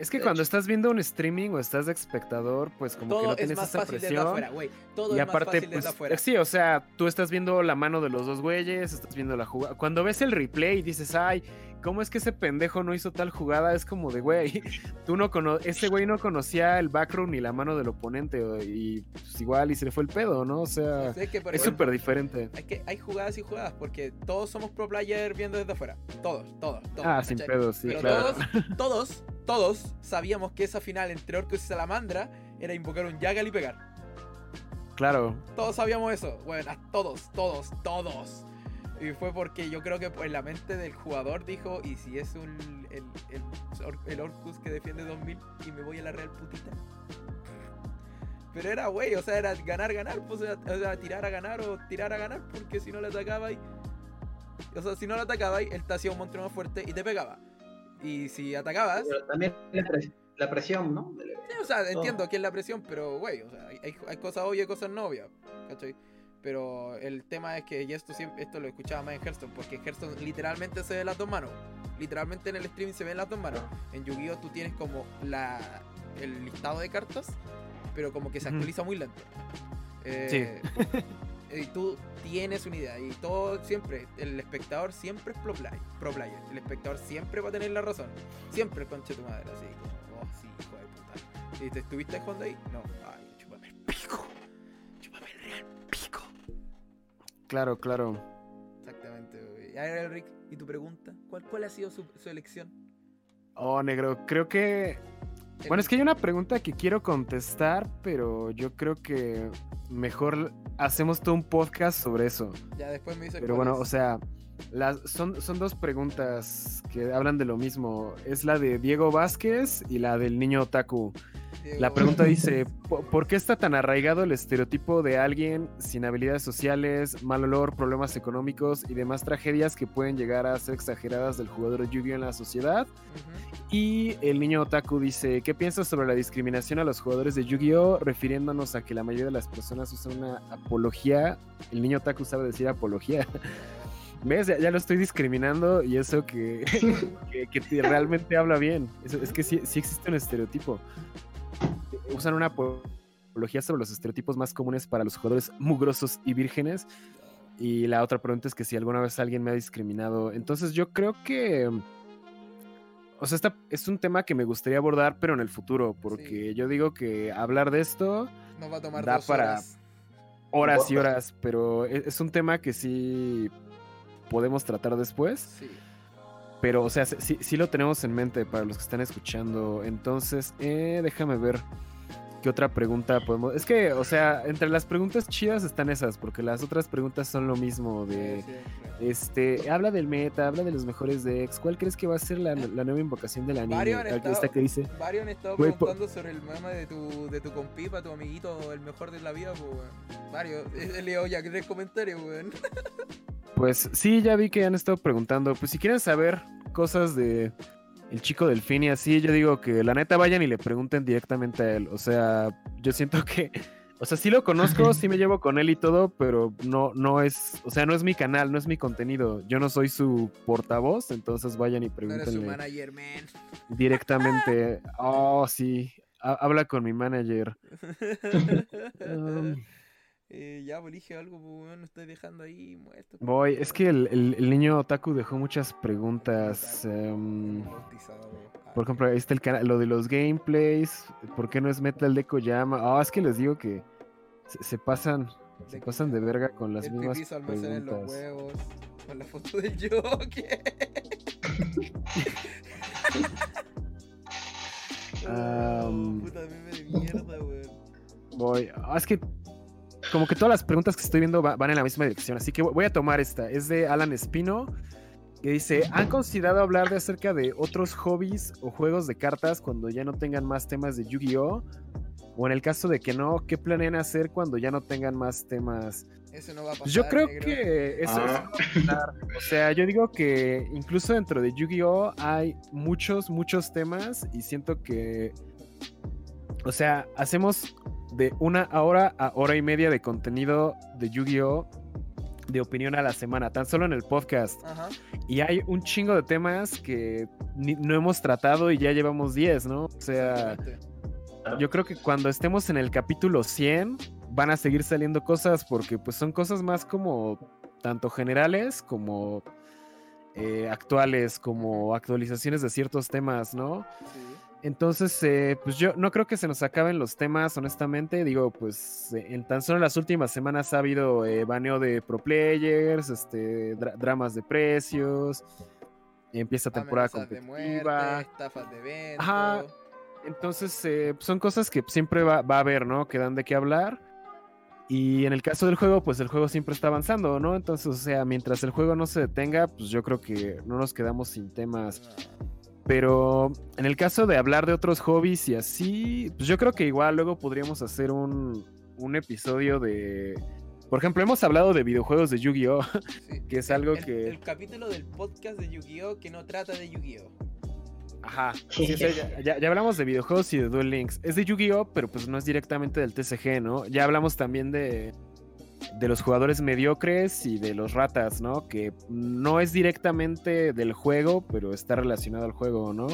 S2: Es que cuando estás viendo un streaming o estás de espectador, pues como que no tienes esa presión.
S1: Afuera, Todo y es aparte, más fácil pues, afuera.
S2: sí, o sea, tú estás viendo la mano de los dos güeyes, estás viendo la jugada. Cuando ves el replay y dices, ay, ¿cómo es que ese pendejo no hizo tal jugada? Es como de, güey, tú no cono ese güey no conocía el backroom ni la mano del oponente y pues, igual y se le fue el pedo, ¿no? O sea, es súper diferente.
S1: Es que hay jugadas y jugadas porque todos somos pro player viendo desde afuera. Todos, todos, todos.
S2: Ah, sin pedo, sí,
S1: Pero
S2: claro.
S1: todos, todos todos sabíamos que esa final entre Orcus y Salamandra era invocar un Yagal y pegar.
S2: Claro.
S1: Todos sabíamos eso. Bueno, todos, todos, todos. Y fue porque yo creo que en la mente del jugador dijo, ¿y si es un, el, el, Orcus que defiende 2000 y me voy a la Real Putita? Pero era, güey, o sea, era ganar, ganar, pues, o sea, tirar a ganar o tirar a ganar, porque si no le atacaba y... O sea, si no le atacaba, él te hacía un monstruo más fuerte y te pegaba. Y si atacabas.
S3: Pero también la, presión, ¿no?
S1: Sí, o sea, entiendo que es la presión, pero, güey, o sea, hay, hay cosas obvias y cosas no obvias, ¿cachai? Pero el tema es que, y esto, siempre, esto lo escuchaba más en Hearthstone, porque en Hearthstone literalmente se ven las dos manos. Literalmente en el streaming se ven las dos manos. En Yu-Gi-Oh! tú tienes como la, el listado de cartas, pero como que se actualiza muy lento.
S2: Eh,
S1: sí. y tú tienes una idea. Y todo siempre, el espectador siempre es pro, player. El espectador siempre va a tener la razón. Siempre, conche tu madre. Así como, oh, sí, hijo de puta. ¿Y te estuviste jugando ahí? No. Ay,
S2: Claro, claro.
S1: Exactamente. Y ahora, Rick, ¿y tu pregunta? ¿Cuál, cuál ha sido su, su elección?
S2: Oh, negro, creo que bueno, es que hay una pregunta que quiero contestar, pero yo creo que mejor hacemos todo un podcast sobre eso.
S1: Ya después me dice
S2: Pero bueno, o sea, las, son, son dos preguntas que hablan de lo mismo. Es la de Diego Vázquez y la del niño Otaku. La pregunta dice, ¿por qué está tan arraigado el estereotipo de alguien sin habilidades sociales, mal olor, problemas económicos y demás tragedias que pueden llegar a ser exageradas del jugador Yu-Gi-Oh en la sociedad? Y el niño otaku dice, ¿qué piensas sobre la discriminación a los jugadores de Yu-Gi-Oh refiriéndonos a que la mayoría de las personas usan una apología? El niño otaku sabe decir apología. ¿Ves? Ya, lo estoy discriminando y eso que, que, realmente habla bien. es que sí, sí existe un estereotipo usan una apología sobre los estereotipos más comunes para los jugadores mugrosos y vírgenes. Y la otra pregunta es que si alguna vez alguien me ha discriminado. Entonces yo creo que... O sea, esta es un tema que me gustaría abordar, pero en el futuro, porque yo digo que hablar de esto
S1: no va a tomar
S2: da para horas. y horas, pero e, es, un tema que sí podemos tratar después. Sí. Pero, o sea, sí, sí, lo tenemos en mente para los que están escuchando. Entonces, eh, déjame ver. ¿Qué otra pregunta podemos.? Es que, o sea, entre las preguntas chidas están esas, porque las otras preguntas son lo mismo. De. Este. Habla del meta, habla de los mejores decks. ¿Cuál crees que va a ser la, nueva invocación de la niña?
S1: Esta que dice. Varios han estado preguntando sobre el mama de tu, de tu compipa, tu amiguito, el mejor de la vida, pues, Varios. He leído ya tres comentarios, weón.
S2: Pues sí, ya vi que han estado preguntando. Pues si quieren saber cosas de el chico delfín y así, yo digo que la neta vayan y le pregunten directamente a él. O sea, yo siento que, o sea, sí lo conozco, sí me llevo con él y todo, pero no, no es, o sea, no es mi canal, no es mi contenido. Yo no soy su portavoz, entonces vayan y pregúntenle.
S1: su manager, man.
S2: Directamente. Oh, sí. habla con mi manager.
S1: Um, eh, ya, elige algo, pues, no estoy dejando ahí muerto.
S2: Pues. Voy, es que el, niño Otaku dejó muchas preguntas. Em, por ejemplo, ahí está el canal, lo de los gameplays. ¿Por qué no es Metal de Kojama? Ah, es que les digo que se, pasan. Se pasan de verga con las mismas preguntas. En los huevos,
S1: con la foto del Joker.
S2: um, puta meme de mierda, Voy. Ah, es que como que todas las preguntas que estoy viendo van en la misma dirección, así que voy a tomar esta. Es de Alan Espino, que dice, ¿han considerado hablar de acerca de otros hobbies o juegos de cartas cuando ya no tengan más temas de Yu-Gi-Oh? O en el caso de que no, ¿qué planean hacer cuando ya no tengan más temas?
S1: Eso no va a pasar.
S2: Yo creo que eso, ah. es O sea, yo digo que incluso dentro de Yu-Gi-Oh hay muchos, muchos temas y siento que, o sea, hacemos de una hora a hora y media de contenido de Yu-Gi-Oh! de opinión a la semana, tan solo en el podcast. Y hay un chingo de temas que no hemos tratado y ya llevamos 10, ¿no? O sea, yo creo que cuando estemos en el capítulo 100 van a seguir saliendo cosas porque pues son cosas más como tanto generales como eh, actuales, como actualizaciones de ciertos temas, ¿no? Sí. Entonces, eh, pues yo no creo que se nos acaben los temas, honestamente. Digo, pues eh, en tan solo las últimas semanas ha habido eh, baneo de pro players, este, dramas de precios, empieza temporada competitiva.
S1: De estafas de eventos.
S2: Ajá. Entonces, son cosas que siempre va, va, a haber, ¿no? Que dan de qué hablar. Y en el caso del juego, pues el juego siempre está avanzando, ¿no? Entonces, o sea, mientras el juego no se detenga, pues yo creo que no nos quedamos sin temas. Pero en el caso de hablar de otros hobbies y así, pues yo creo que igual luego podríamos hacer un, episodio de... Por ejemplo, hemos hablado de videojuegos de Yu-Gi-Oh! que es algo que...
S1: El capítulo del podcast de Yu-Gi-Oh! que no trata de Yu-Gi-Oh!
S2: Ajá. ya, ya, hablamos de videojuegos y de Duel Links. Es de Yu-Gi-Oh! pero pues no es directamente del TCG, ¿no? Ya hablamos también de de los jugadores mediocres y de los ratas, ¿no? Que no es directamente del juego, pero está relacionado al juego, ¿no?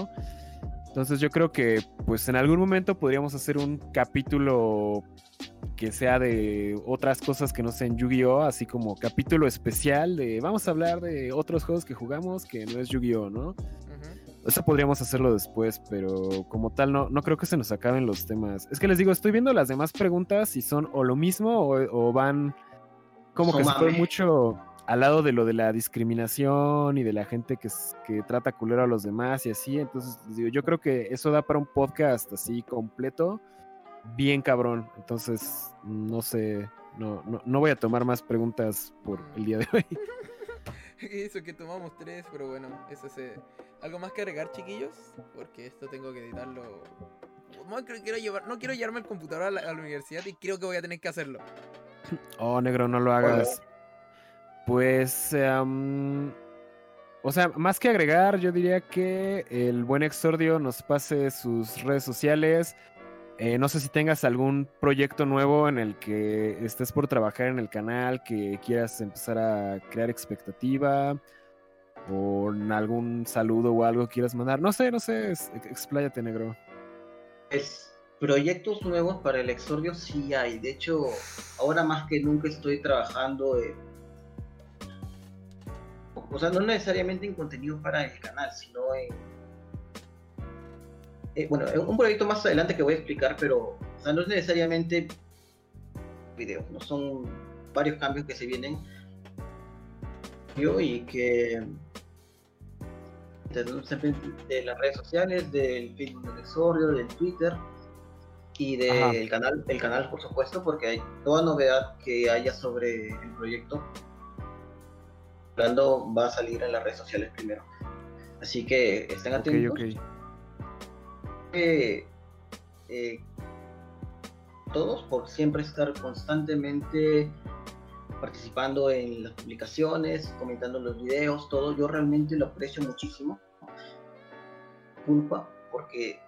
S2: Entonces yo creo que pues en algún momento podríamos hacer un capítulo que sea de otras cosas que no sean Yu-Gi-Oh, así como capítulo especial de vamos a hablar de otros juegos que jugamos que no es Yu-Gi-Oh, ¿no? Eso podríamos hacerlo después, pero como tal no, no creo que se nos acaben los temas. Es que les digo, estoy viendo las demás preguntas y son o lo mismo o, van como que se fue mucho al lado de lo de la discriminación y de la gente que, que trata culero a los demás y así. Entonces, les digo, yo creo que eso da para un podcast así completo, bien cabrón. Entonces, no sé, no, no, no voy a tomar más preguntas por el día de hoy.
S1: Eso que tomamos tres, pero bueno, eso se... ¿Algo más que agregar, chiquillos? Porque esto tengo que editarlo. No quiero, llevar, no quiero llevarme el computador a la, universidad y creo que voy a tener que hacerlo.
S2: Oh, negro, no lo hagas. Pues... Em, o sea, más que agregar, yo diría que el buen exordio nos pase sus redes sociales, eh, no sé si tengas algún proyecto nuevo en el que estés por trabajar en el canal, que quieras empezar a crear expectativa, o algún saludo o algo quieras mandar. No sé, no sé, expláyate, negro.
S3: Es proyectos nuevos para el Exordio sí hay. De hecho, ahora más que nunca estoy trabajando en... O sea, no necesariamente en contenido para el canal, sino en eh, bueno, un proyecto más adelante que voy a explicar, pero no es necesariamente video, no son varios cambios que se vienen yo y que de, las redes sociales, del Facebook del Exorio, del Twitter y del canal, el canal por supuesto, porque hay toda novedad que haya sobre el proyecto. Hablando va a salir en las redes sociales primero. Así que estén atentos eh, todos por siempre estar constantemente participando en las publicaciones, comentando los videos, todo. Yo realmente lo aprecio muchísimo. culpa porque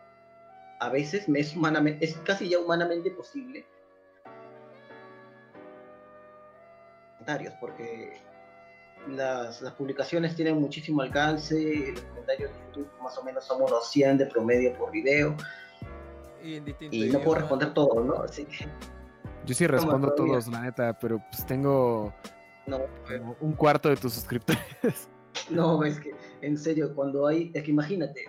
S3: a veces me es, humanamente, es casi ya humanamente posible comentarios porque las, las, publicaciones tienen muchísimo alcance, los comentarios de YouTube más o menos somos los 100 de promedio por video y, no puedo responder todo, ¿no? Así que...
S2: Yo sí respondo todos, la neta, pero pues tengo no, un cuarto de tus suscriptores.
S3: No, es que, en serio, cuando hay, es que imagínate,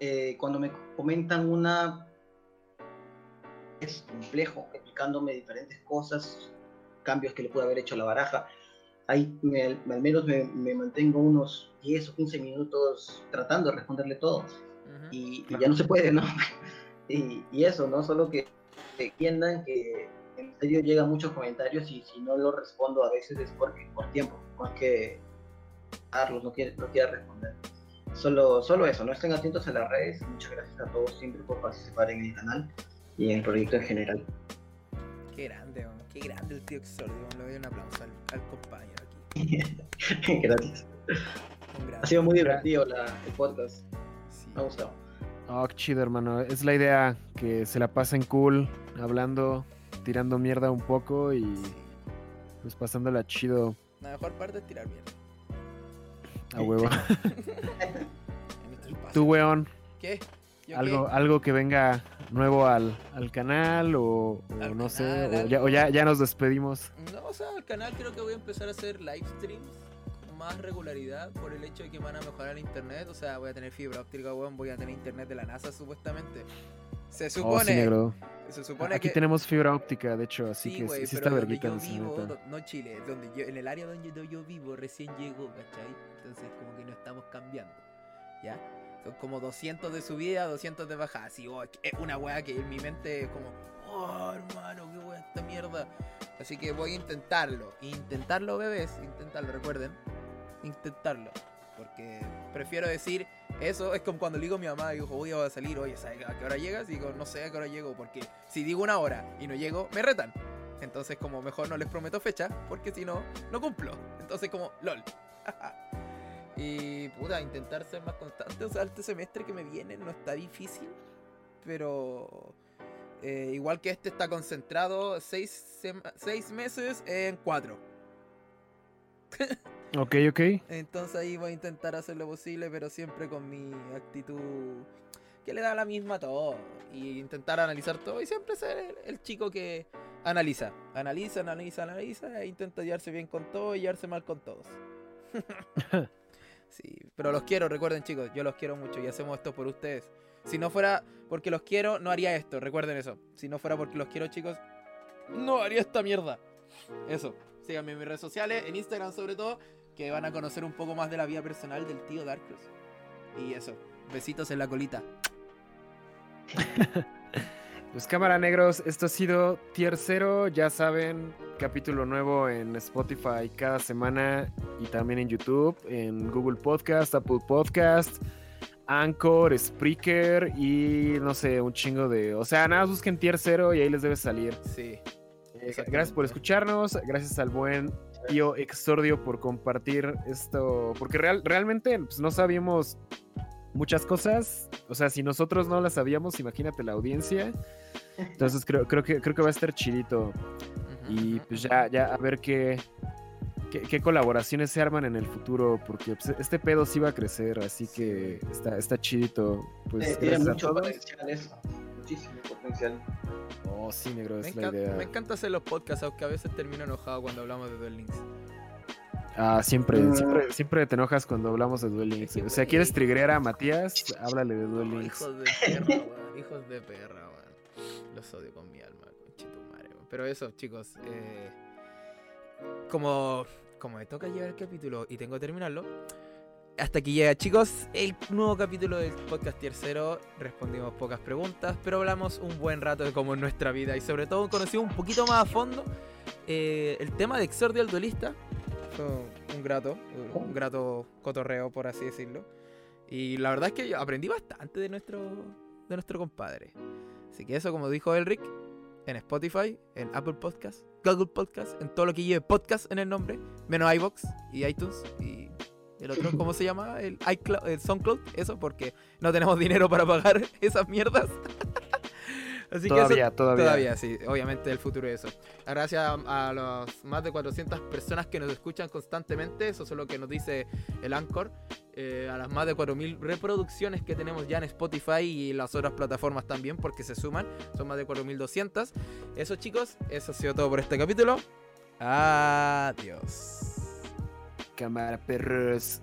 S3: eh, cuando me comentan una es complejo, explicándome diferentes cosas, cambios que le puede haber hecho a la baraja, ahí al menos me, mantengo unos 10 o 15 minutos tratando de responderle todos. y, ya no se puede, ¿no? y, y, eso, ¿no? Solo que entiendan que en serio llegan muchos comentarios y si no lo respondo a veces es porque por tiempo, más que Carlos no quiere, no quiere responder. Solo, solo eso, no estén atentos a las redes. Muchas gracias a todos siempre por participar en el canal y en el proyecto en general.
S1: Qué grande, qué grande el tío Exordio. Le doy un aplauso al, compañero aquí.
S3: gracias. Ha sido muy divertido la, el podcast. Me ha gustado.
S2: Oh, qué chido, hermano. Es la idea que se la pasen cool, hablando, tirando mierda un poco y pues pasándola chido.
S1: La mejor parte es tirar mierda.
S2: A huevo. Tú, weón.
S1: ¿Qué?
S2: algo, algo que venga nuevo al, canal o, no sé, o, ya, ya, nos despedimos.
S1: No, o sea, al canal creo que voy a empezar a hacer live streams con más regularidad por el hecho de que van a mejorar el internet. O sea, voy a tener fibra óptica, weón, voy a tener internet de la NASA supuestamente. Se oh, supone. Se supone
S2: Aquí tenemos fibra óptica, de hecho, así que sí está verguita.
S1: Yo vivo, no, Chile, donde yo, en el área donde yo vivo recién llegó, ¿cachai? Entonces, como que no estamos cambiando. ¿Ya? Son como 200 de subida, 200 de bajada. Así, oh, es una weá que en mi mente es como, oh, hermano, qué weá esta mierda. Así que voy a intentarlo. Intentarlo, bebés. Intentarlo, recuerden. Intentarlo. Porque prefiero decir eso. Es como cuando le digo a mi mamá, digo, voy a salir, oye, ¿sabes a qué hora llegas? Y digo, no sé a qué hora llego. Porque si digo una hora y no llego, me retan. Entonces, como mejor no les prometo fecha, porque si no, no cumplo. Entonces, como, lol. Y puta, intentar ser más constante. O sea, este semestre que me viene no está difícil. Pero eh, igual que este está concentrado seis, seis meses en cuatro.
S2: ok, ok.
S1: Entonces ahí voy a intentar hacer lo posible, pero siempre con mi actitud que le da la misma a todo. Y intentar analizar todo y siempre ser el, el chico que analiza. Analiza, analiza, analiza e intenta llevarse bien con todo y llevarse mal con todos. Sí, pero los quiero, recuerden chicos, yo los quiero mucho y hacemos esto por ustedes. Si no fuera porque los quiero, no haría esto, recuerden eso. Si no fuera porque los quiero chicos, no haría esta mierda. Eso, síganme en mis redes sociales, en Instagram sobre todo, que van a conocer un poco más de la vida personal del tío Darkus. Y eso, besitos en la colita.
S2: Pues cámara negros, esto ha sido Tier 0, ya saben, capítulo nuevo en Spotify cada semana y también en YouTube, en Google Podcast, Apple Podcast, Anchor, Spreaker y no sé, un chingo de... O sea, nada, busquen Tier 0 y ahí les debe salir.
S1: Sí.
S2: Eh, gracias por escucharnos, gracias al buen tío Exordio por compartir esto, porque real, realmente pues, no sabíamos muchas cosas. O sea, si nosotros no las sabíamos, imagínate la audiencia. Entonces creo, creo, que, creo que va a estar chidito. Y pues ya, ya a ver qué, qué, colaboraciones se arman en el futuro, porque pues, este pedo sí va a crecer, así que está, está chidito. Pues,
S3: tiene mucho potencial eso, muchísimo potencial.
S2: Sí, negro,
S1: es
S2: la idea.
S1: Me encanta hacer los podcasts, aunque a veces termino enojado cuando hablamos de Duel Links.
S2: Ah, siempre, mm. siempre, siempre te enojas cuando hablamos de Duel Links. O sea, ¿quieres trigrear a Matías? Háblale de Duel Links.
S1: Hijos de perra, weón. Hijos de perra, weón. Los odio con mi alma, weón. Pero eso, chicos, eh, como, como me toca llevar el capítulo y tengo que terminarlo, hasta aquí llega, chicos, el nuevo capítulo del podcast tercero. Respondimos pocas preguntas, pero hablamos un buen rato de cómo es nuestra vida y sobre todo conocimos un poquito más a fondo eh, el tema de Exordio el duelista fue un grato, un grato cotorreo, por así decirlo. Y la verdad es que aprendí bastante de nuestro, de nuestro compadre. Así que eso, como dijo Elric, en Spotify, en Apple Podcast, Google Podcast, en todo lo que lleve podcast en el nombre, menos iBox y iTunes. Y el otro, ¿cómo se llama? El iCloud, el SoundCloud, eso, porque no tenemos dinero para pagar esas mierdas.
S2: Así todavía, que todavía.
S1: Todavía, sí. Obviamente el futuro es eso. Gracias a, las más de 400 personas que nos escuchan constantemente, eso es lo que nos dice el Anchor. Eh, a las más de 4.000 reproducciones que tenemos ya en Spotify y las otras plataformas también, porque se suman. Son más de 4.200. Eso chicos, eso ha sido todo por este capítulo. Adiós.
S2: Cámara perros.